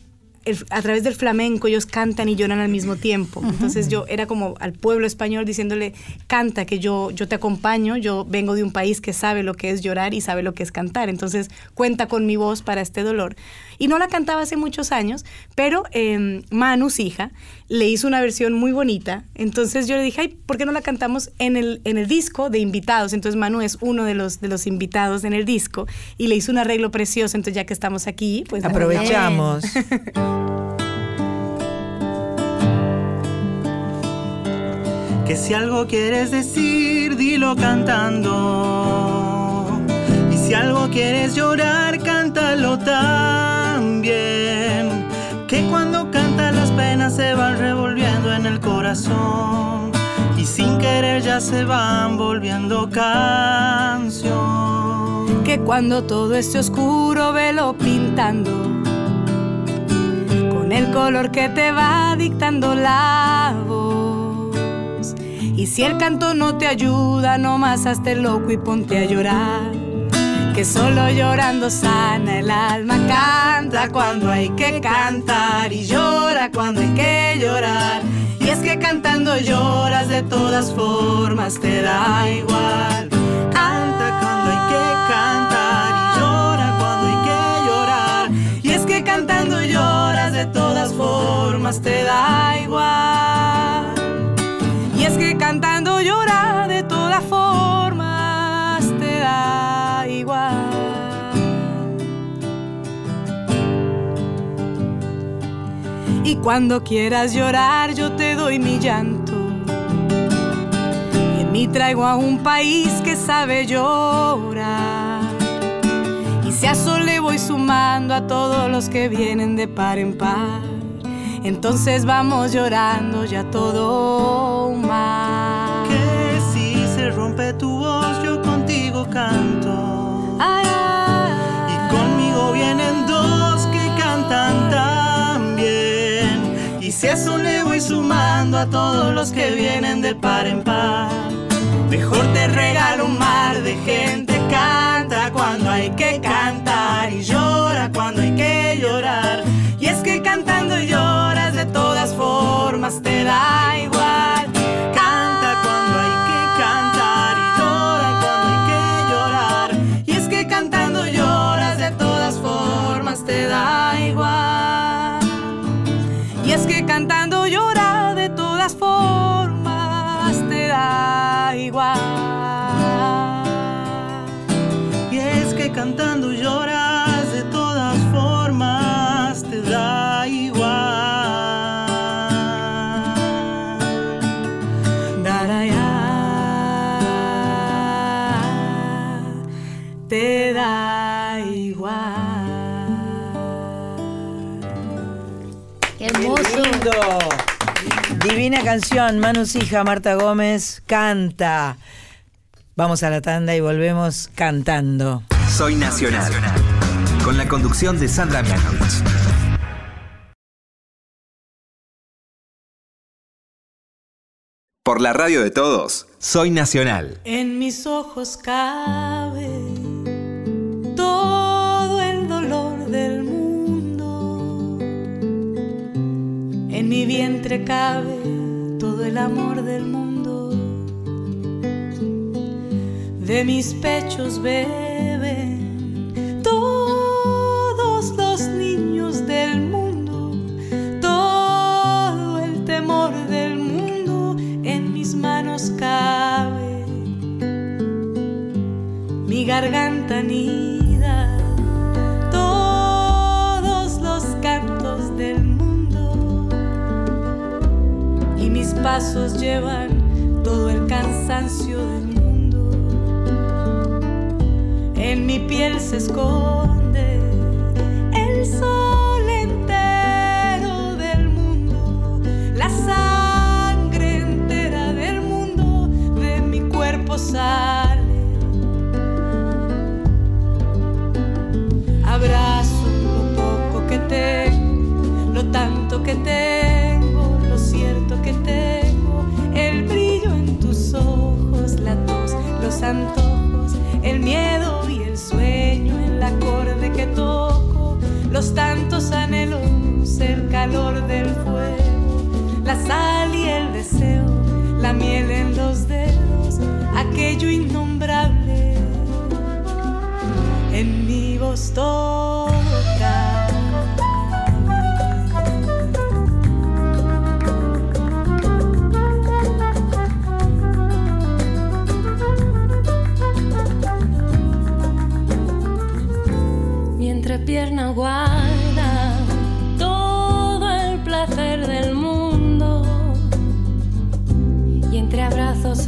el- a través del flamenco ellos cantan y lloran al mismo tiempo. Entonces yo era como al pueblo español diciéndole, canta, que yo, yo te acompaño, yo vengo de un país que sabe lo que es llorar y sabe lo que es cantar. Entonces cuenta con mi voz para este dolor. Y no la cantaba hace muchos años, pero eh, Manu, su hija, le hizo una versión muy bonita. Entonces yo le dije, ay, ¿por qué no la cantamos en el, en el disco de invitados? Entonces Manu es uno de los, de los invitados en el disco y le hizo un arreglo precioso. Entonces ya que estamos aquí, pues... Aprovechamos. [LAUGHS] Que si algo quieres decir, dilo cantando. Si algo quieres llorar, cántalo también. Que cuando cantas las penas se van revolviendo en el corazón. Y sin querer ya se van volviendo canción. que cuando todo esté oscuro, velo pintando con el color que te va dictando la voz. Y si el canto no te ayuda, no más hazte loco y ponte a llorar. Que solo llorando sana el alma, canta cuando hay que cantar y llora cuando hay que llorar. Y es que cantando lloras de todas formas, te da igual. Canta cuando hay que cantar y llora cuando hay que llorar. Y es que cantando lloras de todas formas, te da igual. Y es que cantando Y cuando quieras llorar, yo te doy mi llanto. Y en mí traigo a un país que sabe llorar. Y si a eso le voy sumando a todos los que vienen de par en par, entonces vamos llorando ya todo más. Que si se rompe tu si a eso le voy sumando a todos los que vienen de par en par, mejor te regalo un mar de gente. Canta cuando hay que cantar y llora cuando hay que llorar. Y es que cantando lloras de todas formas, te da igual. cantando y lloras, de todas formas te da igual. Daraya, te da igual. ¡Qué hermoso! Divina canción, Manu Sija, Marta Gómez, canta. Vamos a la tanda y volvemos cantando. Soy Nacional. Con la conducción de Sandra Mianovich. Por la radio de todos, Soy Nacional. En mis ojos cabe todo el dolor del mundo. En mi vientre cabe todo el amor del mundo. De mis pechos beben garganta anida todos los cantos del mundo y mis pasos llevan todo el cansancio del mundo. En mi piel se esconde el sol entero del mundo, la sangre entera del mundo de mi cuerpo sale. Lo poco que tengo, lo tanto que tengo, lo cierto que tengo, el brillo en tus ojos, la tos, los antojos, el miedo y el sueño, el acorde que toco, los tantos anhelos, el calor del fuego, la sal y el deseo, la miel en los dedos, aquello innombrable voz toca. Guarda todo el placer del mundo y entre abrazos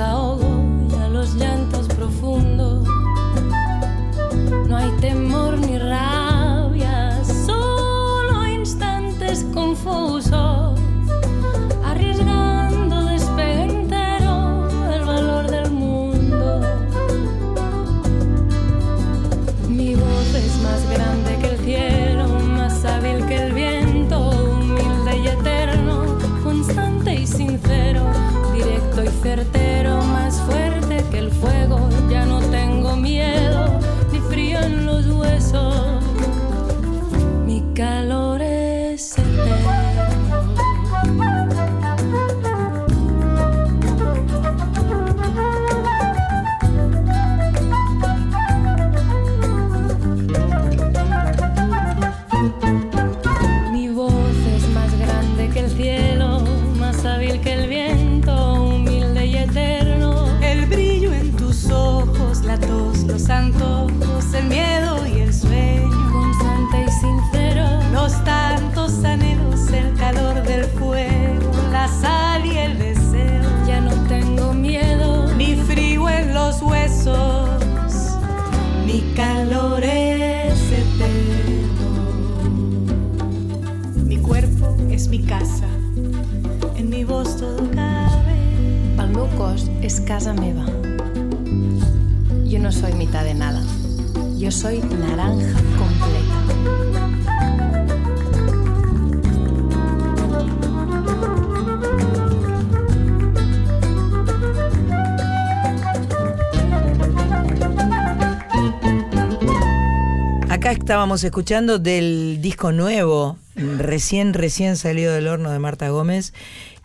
estábamos escuchando del disco nuevo, recién, recién salido del horno de Marta Gómez,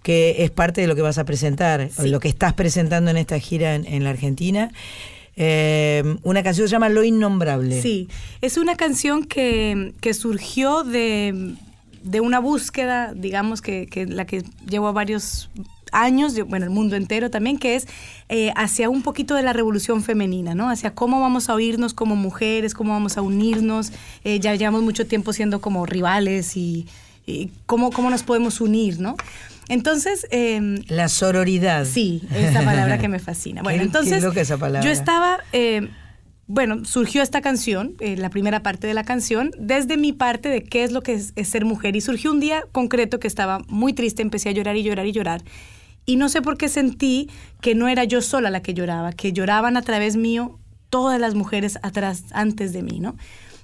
que es parte de lo que vas a presentar, o lo que estás presentando en esta gira en, en la Argentina. Eh, una canción se llama Lo Innombrable. Sí, es una canción que, que surgió de, de una búsqueda, digamos, que, que la que llevo varios años, bueno, el mundo entero también, que es eh, hacia un poquito de la revolución femenina, ¿no? Hacia cómo vamos a oírnos como mujeres, cómo vamos a unirnos. Eh, ya llevamos mucho tiempo siendo como rivales y, y cómo, cómo nos podemos unir, ¿no? Entonces... em, La sororidad. Sí, esa palabra que me fascina. [LAUGHS] Bueno, Qué- entonces loca esa palabra. yo estaba eh, bueno, surgió esta canción, eh, la primera parte de la canción, desde mi parte de qué es lo que es, es ser mujer. Y surgió un día concreto que estaba muy triste, empecé a llorar y llorar y llorar. Y no sé por qué sentí que no era yo sola la que lloraba, que lloraban a través mío todas las mujeres atrás, antes de mí, ¿no?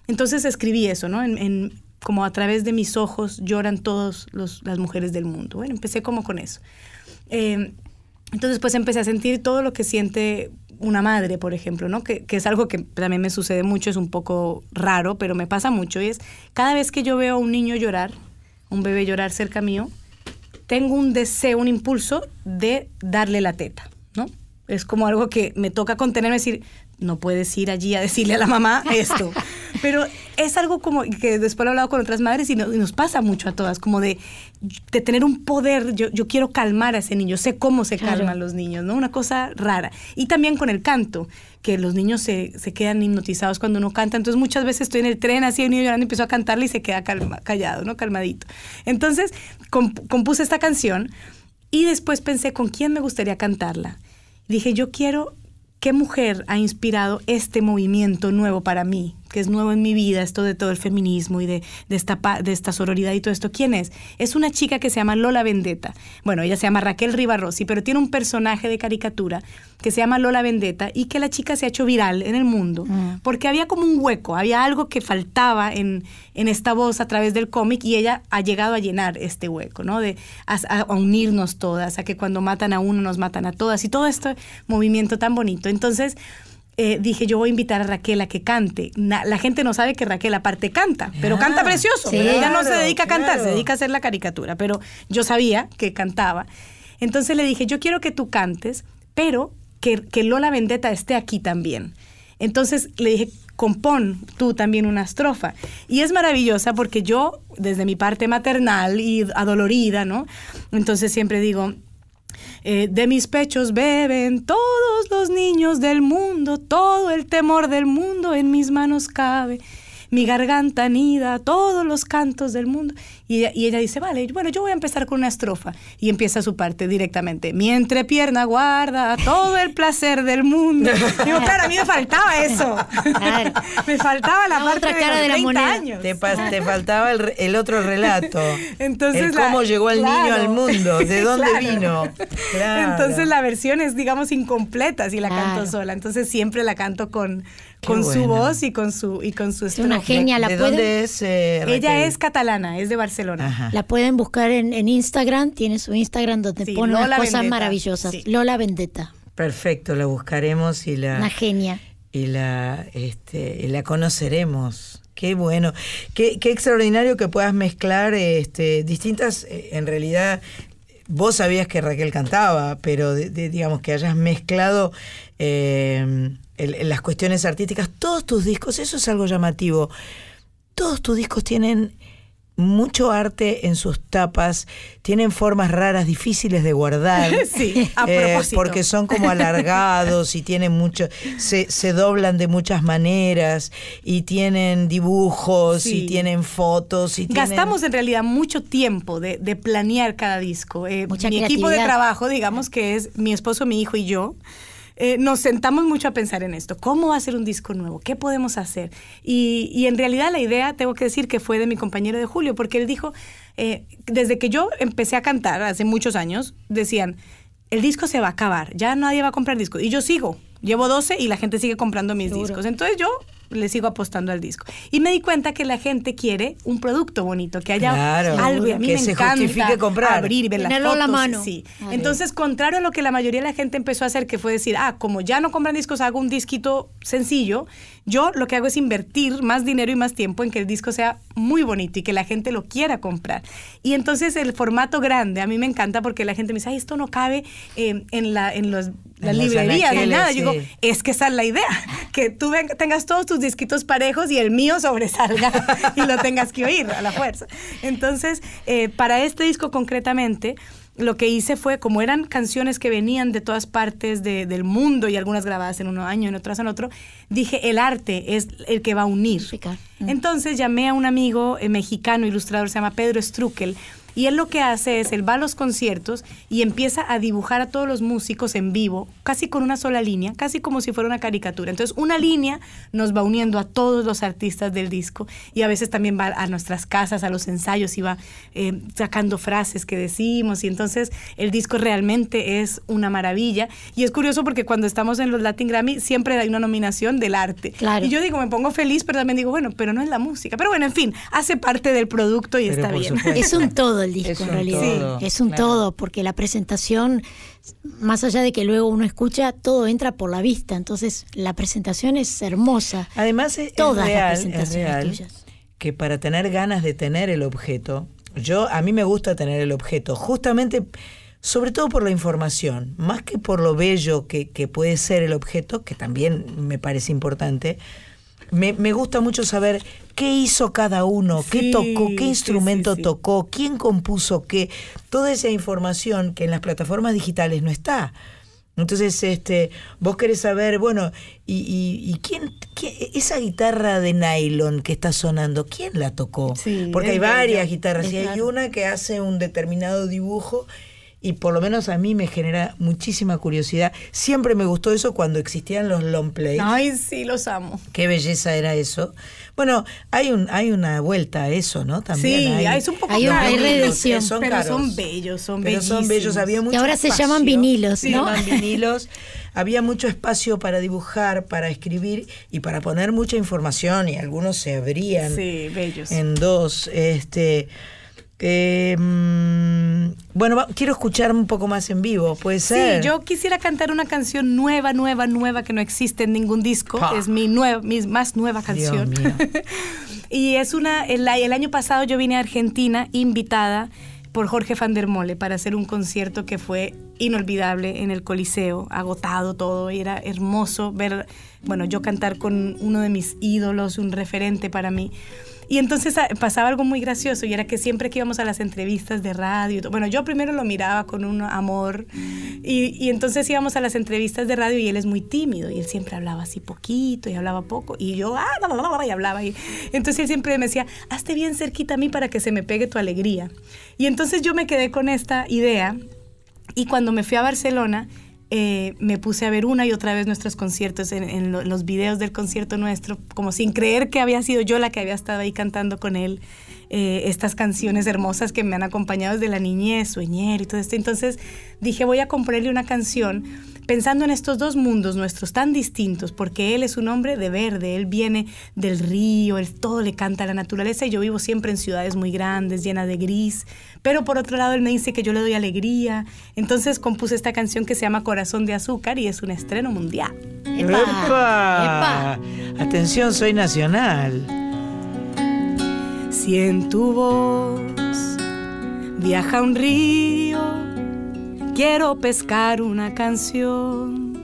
Entonces escribí eso, ¿no? En, como a través de mis ojos lloran todas las mujeres del mundo. Bueno, empecé como con eso. Eh, entonces, pues empecé a sentir todo lo que siente una madre, por ejemplo, ¿no? Que, que es algo que también me sucede mucho, es un poco raro, pero me pasa mucho. Y es, cada vez que yo veo a un niño llorar, un bebé llorar cerca mío, tengo un deseo, un impulso de darle la teta, ¿no? Es como algo que me toca contenerme, decir, no puedes ir allí a decirle a la mamá esto. [LAUGHS] Pero es algo como que después lo he hablado con otras madres y, no- y nos pasa mucho a todas, como de, de tener un poder, yo, yo quiero calmar a ese niño, sé cómo se Claro. calman los niños, ¿no? Una cosa rara. Y también con el canto, que los niños se, se quedan hipnotizados cuando uno canta. Entonces muchas veces estoy en el tren así, el niño llorando empiezo a cantarle y se queda calma- callado, ¿no? Calmadito. Entonces comp- compuse esta canción y después pensé con quién me gustaría cantarla. Dije, yo quiero, ¿qué mujer ha inspirado este movimiento nuevo para mí? Que es nuevo en mi vida, esto de todo el feminismo y de, de esta, de esta sororidad y todo esto. ¿Quién es? Es una chica que se llama Lola Vendetta. Bueno, ella se llama Raquel Rivarossi, pero tiene un personaje de caricatura que se llama Lola Vendetta y que la chica se ha hecho viral en el mundo porque había como un hueco, había algo que faltaba en, en esta voz a través del cómic y ella ha llegado a llenar este hueco, ¿no? De a, a- a unirnos todas, a que cuando matan a uno nos matan a todas y todo este movimiento tan bonito. Entonces eh, dije, yo voy a invitar a Raquel a que cante. Na- la gente no sabe que Raquel aparte canta, pero Ah, canta precioso. sí. pero ella no se dedica a cantar, se dedica a hacer la caricatura, pero yo sabía que cantaba. Entonces le dije, yo quiero que tú cantes, pero que, que Lola Vendetta esté aquí también. Entonces le dije, compón tú también una estrofa. Y es maravillosa porque yo, desde mi parte maternal y adolorida, ¿no? Entonces siempre digo, eh, de mis pechos beben todos los niños del mundo, todo el temor del mundo en mis manos cabe. Mi garganta anida todos los cantos del mundo. Y ella, y ella dice, vale, bueno, yo voy a empezar con una estrofa. Y empieza su parte directamente. Mi entrepierna guarda todo el placer del mundo. [LAUGHS] Digo, claro, a mí me faltaba eso. Claro. [LAUGHS] me faltaba la, La parte otra de cara los de la 30 moneda. años. Te, pas- te faltaba el, re- el otro relato. [LAUGHS] Entonces el la- cómo llegó el niño al mundo, de dónde Claro. vino. Claro. Entonces la versión es, digamos, incompleta si la Claro. canto sola. Entonces siempre la canto con, Qué con su voz y con su, y con su Es una estrofa. genia, la ¿De pueden, dónde es? eh, Ella es catalana, es de Barcelona. Ajá. la pueden buscar en, en Instagram, tiene su Instagram donde Sí, pone Lola unas cosas Vendetta, maravillosas. sí. Lola Vendetta, Perfecto, la buscaremos y la una genia. y la este y la conoceremos. Qué bueno, qué, qué extraordinario que puedas mezclar este distintas eh, en realidad vos sabías que Raquel cantaba, pero de- de- digamos que hayas mezclado eh, el- las cuestiones artísticas, todos tus discos, eso es algo llamativo. Todos tus discos tienen mucho arte en sus tapas, tienen formas raras, difíciles de guardar. [LAUGHS] Sí, a Eh, porque son como alargados y tienen mucho, se, se doblan de muchas maneras y tienen dibujos y tienen fotos y tienen- Gastamos en realidad mucho tiempo de, de planear cada disco. Eh, Mucha mi equipo de trabajo, digamos que es mi esposo, mi hijo y yo, eh, nos sentamos mucho a pensar en esto. ¿Cómo va a ser un disco nuevo? ¿Qué podemos hacer? Y, y en realidad la idea, tengo que decir que fue de mi compañero de Julio, porque él dijo, eh, desde que yo empecé a cantar hace muchos años, decían, el disco se va a acabar, ya nadie va a comprar discos. Y yo sigo, llevo 12 y la gente sigue comprando mis Seguro. discos. Entonces yo le sigo apostando al disco. Y me di cuenta que la gente quiere un producto bonito, que haya Claro, algo. y a mí que me se encanta justifique comprar. abrir y ver las a la fotos, mano. Sí. Entonces, contrario a lo que la mayoría de la gente empezó a hacer, que fue decir, ah, como ya no compran discos, hago un disquito sencillo. Yo lo que hago es invertir más dinero y más tiempo en que el disco sea muy bonito y que la gente lo quiera comprar. Y entonces el formato grande a mí me encanta porque la gente me dice, ay, esto no cabe eh, en, la, en los, las librerías ni nada. Yo digo, es que esa es la idea, que tú ven- tengas todos tus disquitos parejos y el mío sobresalga [LAUGHS] y lo tengas que oír a la fuerza. Entonces, eh, para este disco concretamente, lo que hice fue, como eran canciones que venían de todas partes de- del mundo y algunas grabadas en un año, en otras en otro, dije, el arte es el que va a unir. Entonces llamé a un amigo eh, mexicano, ilustrador, se llama Pedro Struckel, Y él lo que hace es, él va a los conciertos y empieza a dibujar a todos los músicos en vivo, casi con una sola línea, casi como si fuera una caricatura. Entonces, una línea nos va uniendo a todos los artistas del disco y a veces también va a nuestras casas, a los ensayos y va eh, sacando frases que decimos. Y entonces, el disco realmente es una maravilla. Y es curioso porque cuando estamos en los Latin Grammy, siempre hay una nominación del arte. Claro. Y yo digo, me pongo feliz, pero también digo, bueno, pero no es la música. Pero bueno, en fin, hace parte del producto y Pero está bien. supuesto. Es un todo el disco Es en un realidad. todo, es un claro. todo, porque la presentación, más allá de que luego uno escucha, todo entra por la vista. Entonces, la presentación es hermosa. Además es, es Todas las real, es presentaciones real tuyas. que para tener ganas de tener el objeto, yo a mí me gusta tener el objeto, justamente sobre todo por la información, más que por lo bello que, que puede ser el objeto, que también me parece importante. Me, me gusta mucho saber qué hizo cada uno, qué tocó, qué instrumento sí, sí. tocó, quién compuso qué, toda esa información que en las plataformas digitales no está. Entonces, este, vos querés saber, bueno, y, y, y quién, quién- esa guitarra de nylon que está sonando, ¿quién la tocó? Porque hay varias guitarras y hay una que hace un determinado dibujo y por lo menos a mí me genera muchísima curiosidad. Siempre me gustó eso cuando existían los long plays. Ay, sí, los amo. Qué belleza era eso. Bueno, hay un hay una vuelta a eso, ¿no? También Sí, hay, es un poco Hay una caro, reedición. son pero caros. son bellos, son Pero son bellos, había mucho ahora se llaman vinilos, Se ¿no? llaman [LAUGHS] vinilos. Había mucho espacio para dibujar, para escribir y para poner mucha información y algunos se abrían Sí, bellos. en dos. Este, eh, mm, bueno, va- quiero escuchar un poco más en vivo, puede ser. Sí, yo quisiera cantar una canción nueva, nueva, nueva que no existe en ningún disco. Pa. Es mi, nueva, mi más nueva Dios canción. mío. [LAUGHS] y es una. El, el año pasado yo vine a Argentina invitada por Jorge van der Mole para hacer un concierto que fue inolvidable en el Coliseo, agotado todo, y era hermoso ver, bueno, yo cantar con uno de mis ídolos, un referente para mí. Y entonces ah, pasaba algo muy gracioso y era que siempre que íbamos a las entrevistas de radio, bueno, yo primero lo miraba con un amor y, y entonces íbamos a las entrevistas de radio y él es muy tímido y él siempre hablaba así poquito y hablaba poco y yo, ah, bla, bla, bla, y hablaba y entonces él siempre me decía, hazte bien cerquita a mí para que se me pegue tu alegría. Y entonces yo me quedé con esta idea y cuando me fui a Barcelona, eh, me puse a ver una y otra vez nuestros conciertos en, en lo- los videos del concierto nuestro, como sin creer que había sido yo la que había estado ahí cantando con él eh, estas canciones hermosas que me han acompañado desde la niñez, Sueñer y todo esto. Entonces dije, voy a componerle una canción pensando en estos dos mundos nuestros tan distintos, porque él es un hombre de verde, él viene del río, él todo le canta a la naturaleza y yo vivo siempre en ciudades muy grandes, llenas de gris, pero por otro lado él me dice que yo le doy alegría, entonces compuse esta canción que se llama Corazón de Azúcar y es un estreno mundial. ¡Epa! Atención, soy nacional. Si en tu voz viaja un río, quiero pescar una canción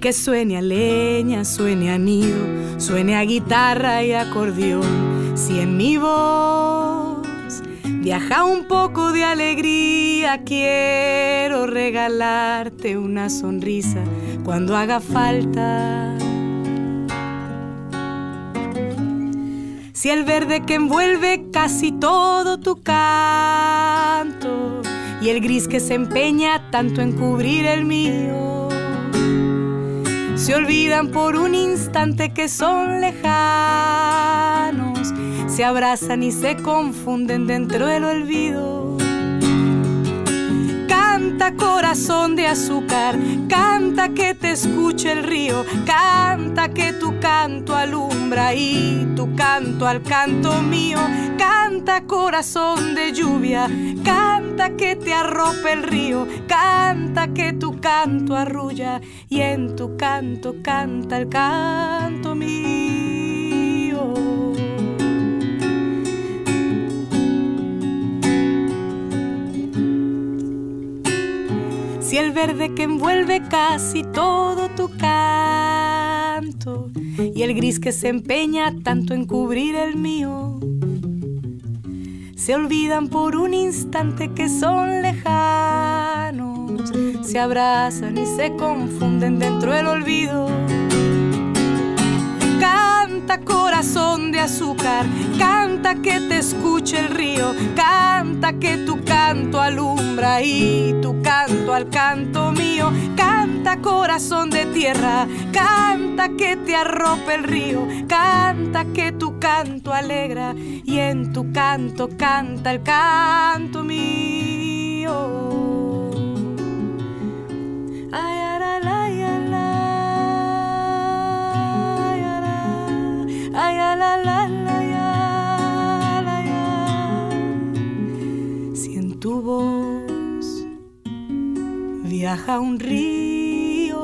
que suene a leña, suene a nido, suene a guitarra y acordeón. Si en mi voz viaja un poco de alegría, quiero regalarte una sonrisa cuando haga falta. Si el verde que envuelve casi todo tu canto y el gris que se empeña tanto en cubrir el mío, se olvidan por un instante que son lejanos, se abrazan y se confunden dentro del olvido. Canta corazón de azúcar, canta que te escuche el río, canta que tu canto alumbra y tu canto al canto mío, canta corazón de lluvia, canta que te arrope el río, canta que tu canto arrulla y en tu canto canta el canto mío. El verde que envuelve casi todo tu canto y el gris que se empeña tanto en cubrir el mío, se olvidan por un instante que son lejanos, se abrazan y se confunden dentro del olvido. Canta corazón de azúcar, canta que te escuche el río, canta que tu canto alumbra y tu canto al canto mío. Canta corazón de tierra, canta que te arrope el río, canta que tu canto alegra y en tu canto canta el canto mío. Ay, la, la, la, ya, la, ya. Si en tu voz viaja un río.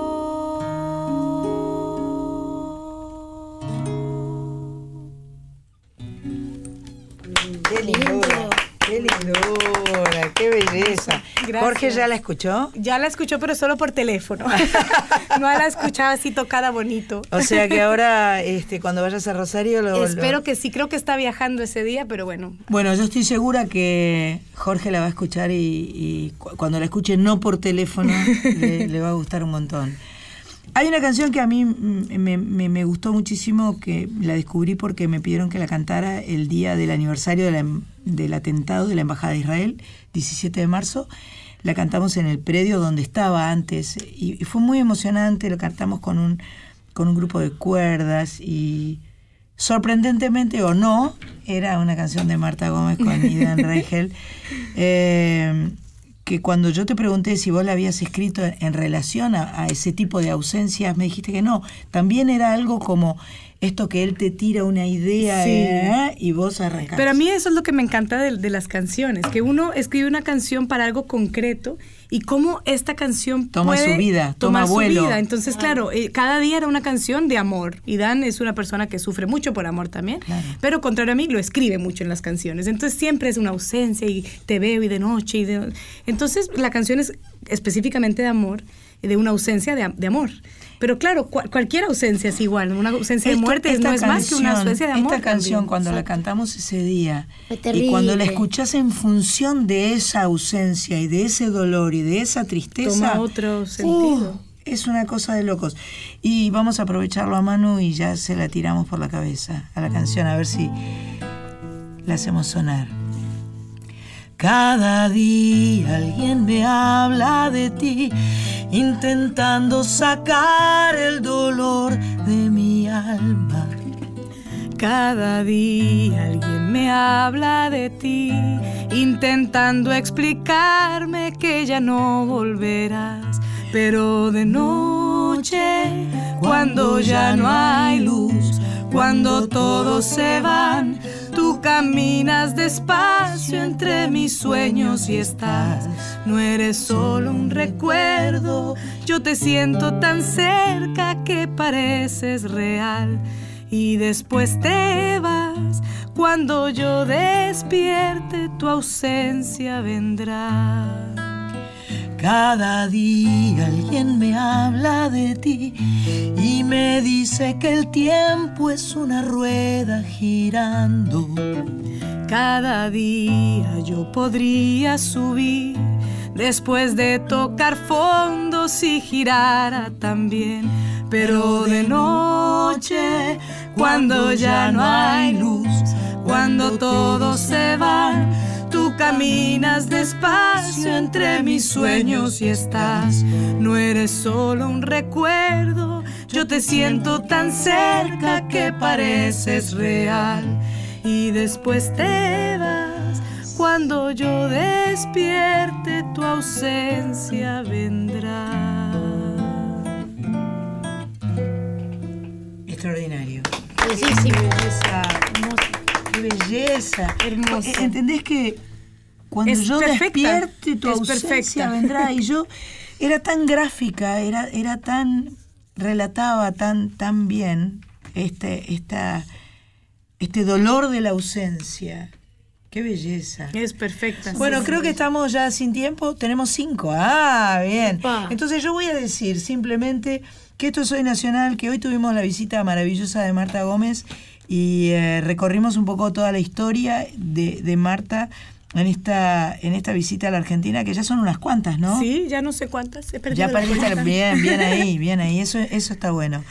Qué lindura, qué lindura, qué belleza. Gracias. Jorge ya la escuchó. Ya la escuchó, pero solo por teléfono. [LAUGHS] no la escuchaba así tocada bonito. O sea que ahora, este, cuando vayas a Rosario, lo, Espero lo- que sí, creo que está viajando ese día, pero bueno. Bueno, yo estoy segura que Jorge la va a escuchar y, y cu- cuando la escuche no por teléfono [LAUGHS] le, le va a gustar un montón. Hay una canción que a mí mm, me, me- me gustó muchísimo, que la descubrí porque me pidieron que la cantara el día del aniversario de la em- del atentado de la Embajada de Israel, 17 de marzo. La cantamos en el predio donde estaba antes y, y fue muy emocionante, lo cantamos con un, con un grupo de cuerdas y sorprendentemente o no, era una canción de Marta Gómez con [LAUGHS] Idan Reigel, eh, que cuando yo te pregunté si vos la habías escrito en, relación a, a ese tipo de ausencias, me dijiste que no. También era algo como esto que él te tira una idea Sí. eh, y vos arrancás. Pero a mí eso es lo que me encanta de, de las canciones, que uno escribe una canción para algo concreto y cómo esta canción Toma puede su vida, toma su vuelo. vida. Entonces, claro, eh, cada día era una canción de amor. Y Dan es una persona que sufre mucho por amor también, Claro. pero contrario a mí, lo escribe mucho en las canciones. Entonces siempre es una ausencia y te veo y de noche. y de... Entonces la canción es específicamente de amor, de una ausencia de, de amor. Pero claro, cual- cualquier ausencia es igual. Una ausencia de muerte no es más que una ausencia de amor. Esta canción, también. cuando la cantamos ese día, y cuando la escuchás en función de esa ausencia y de ese dolor y de esa tristeza, Toma otro sentido. uh, es una cosa de locos. Y vamos a aprovecharlo a Manu y ya se la tiramos por la cabeza a la canción, a ver si la hacemos sonar. Cada día alguien me habla de ti, intentando sacar el dolor de mi alma. Cada día alguien me habla de ti, intentando explicarme que ya no volverás. Pero de noche, cuando ya no hay luz, cuando todos se van, tú caminas despacio entre mis sueños y estás. No eres solo un recuerdo, yo te siento tan cerca que pareces real y después te vas. Cuando yo despierte, tu ausencia vendrá. Cada día alguien me habla de ti y me dice que el tiempo es una rueda girando. Cada día yo podría subir después de tocar fondo si girara también. Pero de noche, cuando ya no hay luz, cuando todos se van, caminas despacio entre mis sueños y estás. No eres solo un recuerdo, yo te siento tan cerca que pareces real. Y después te vas, cuando yo despierte, tu ausencia vendrá. Extraordinario. Bellísimo. Qué belleza. Qué belleza. Hermoso. ¿Entendés que cuando Es yo perfecta. despierte tu Es ausencia perfecta. vendrá? Y yo era tan gráfica, era, era tan, relataba tan, tan bien este, esta, este dolor de la ausencia. Qué belleza. Es perfecta. Bueno, Sí, creo sí. que estamos ya sin tiempo. Tenemos cinco. Ah, bien. Entonces yo voy a decir simplemente que esto es Soy Nacional, que hoy tuvimos la visita maravillosa de Marta Gómez y eh, recorrimos un poco toda la historia de, de Marta en esta, en esta visita a la Argentina, que ya son unas cuantas, ¿no? Sí, ya no sé cuántas. He Ya para estar bien, bien ahí, [LAUGHS] bien ahí. Eso, eso está bueno.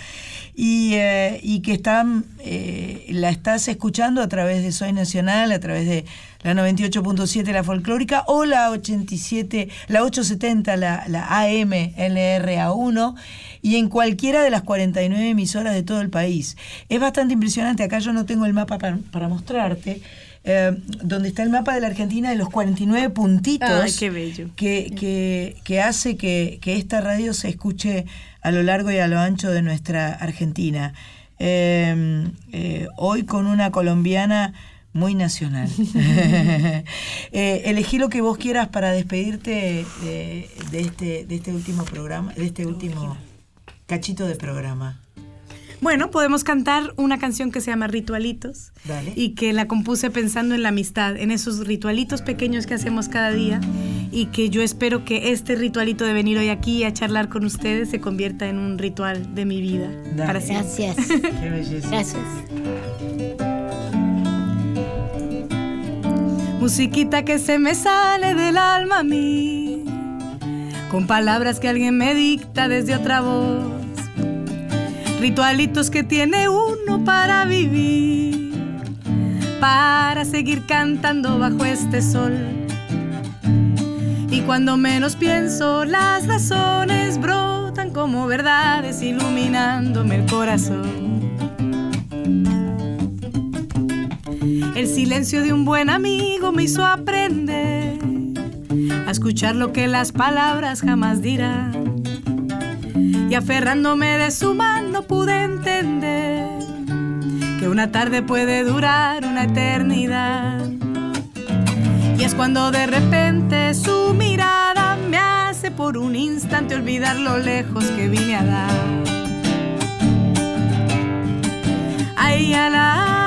y, eh, y que están, eh, la estás escuchando a través de Soy Nacional, a través de la 98.7 la folclórica o la 87, la 870 la, la AM LRA1 y en cualquiera de las 49 emisoras de todo el país. Es bastante impresionante, acá yo no tengo el mapa para, para mostrarte. Eh, donde está el mapa de la Argentina de los 49 puntitos Ay, qué bello. que, que, que hace que, que esta radio se escuche a lo largo y a lo ancho de nuestra Argentina. Eh, eh, hoy con una colombiana muy nacional. [LAUGHS] [LAUGHS] Eh, elegí lo que vos quieras para despedirte de, de este, de este último programa, de este último cachito de programa. Bueno, podemos cantar una canción que se llama Ritualitos Dale. y que la compuse pensando en la amistad, en esos ritualitos pequeños que hacemos cada día y que yo espero que este ritualito de venir hoy aquí a charlar con ustedes se convierta en un ritual de mi vida. Dale. Para. Gracias. Qué belleza. Gracias. Musiquita que se me sale del alma a mí, con palabras que alguien me dicta desde otra voz, ritualitos que tiene uno para vivir, para seguir cantando bajo este sol. Y cuando menos pienso, las razones brotan como verdades iluminándome el corazón. El silencio de un buen amigo me hizo aprender a escuchar lo que las palabras jamás dirán. Y aferrándome de su mano pude entender que una tarde puede durar una eternidad. Y es cuando de repente su mirada me hace por un instante olvidar lo lejos que vine a dar. Ay, a la,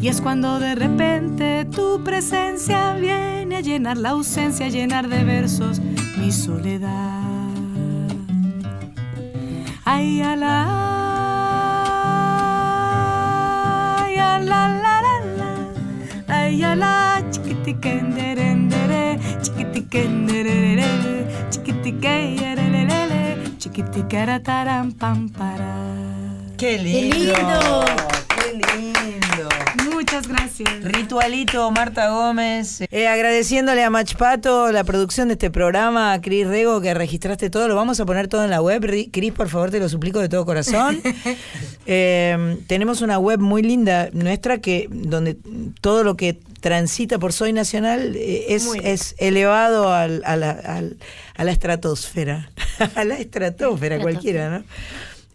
Y es cuando de repente tu presencia viene a llenar la ausencia, a llenar de versos mi soledad. Ay, a la, ay, a la, la, la, la, ay, a la, chiquitiquenderendere, chiquitiquenderere. ¡Qué lindo! ¡Qué lindo! ¡Qué lindo! Gracias. Ritualito, Marta Gómez. Eh, agradeciéndole a Machpato la producción de este programa, a Cris Rego que registraste todo, lo vamos a poner todo en la web. Ri- Cris, por favor, te lo suplico de todo corazón. [LAUGHS] Eh, tenemos una web muy linda nuestra que donde todo lo que transita por Soy Nacional eh, es, es elevado al- a, la, al- a la estratosfera. [LAUGHS] a la estratosfera cualquiera, ¿no?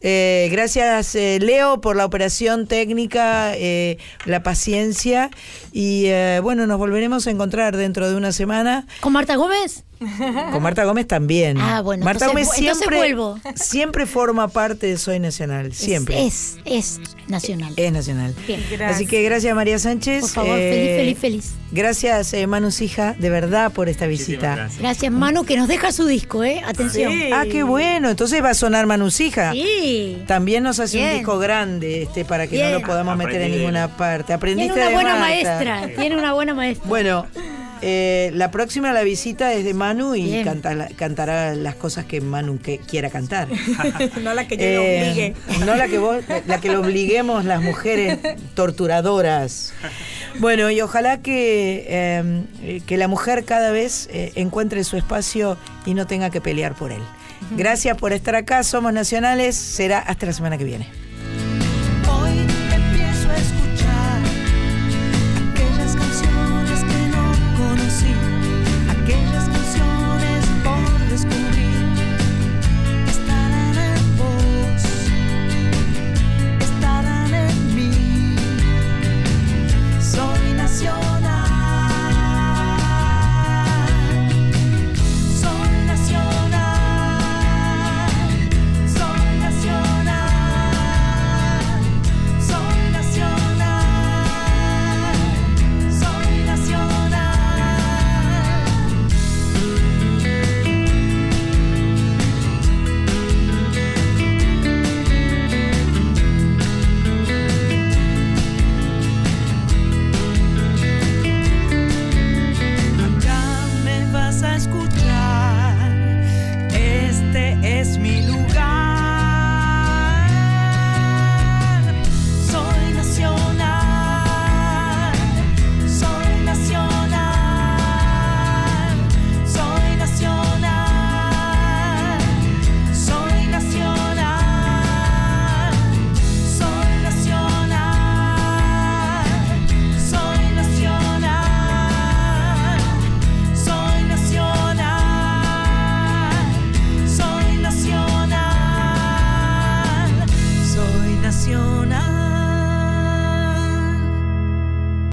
Eh, gracias, eh, Leo, por la operación técnica, eh, la paciencia. Y eh, bueno, nos volveremos a encontrar dentro de una semana. ¿Con Marta Gómez? Con Marta Gómez también. Ah, bueno, Marta entonces Gómez siempre, vuelvo. siempre forma parte de Soy Nacional. Siempre. Es, es, es nacional. Es nacional. Bien. Así que gracias, María Sánchez. Por favor, Eh, feliz, feliz, feliz. Gracias, eh, Manu Sija, de verdad, por esta visita. gracias. Gracias, Manu, que nos deja su disco, ¿eh? Atención. Sí. Ah, qué bueno. Entonces va a sonar Manu Sija. Sí. También nos hace un disco grande este para que Bien. no lo podamos meter en ninguna parte. Tiene Aprendiste una de buena Marta. maestra. [LAUGHS] Tiene una buena maestra. Bueno, eh, la próxima la visita es de Manu y canta cantará las cosas que Manu que quiera cantar. [LAUGHS] no la que yo Eh, lo obligue. no la que vos, la que lo obliguemos las mujeres torturadoras. Bueno, y ojalá que, eh, eh, que la mujer cada vez eh, encuentre su espacio y no tenga que pelear por él. Gracias por estar acá, somos nacionales, será hasta la semana que viene.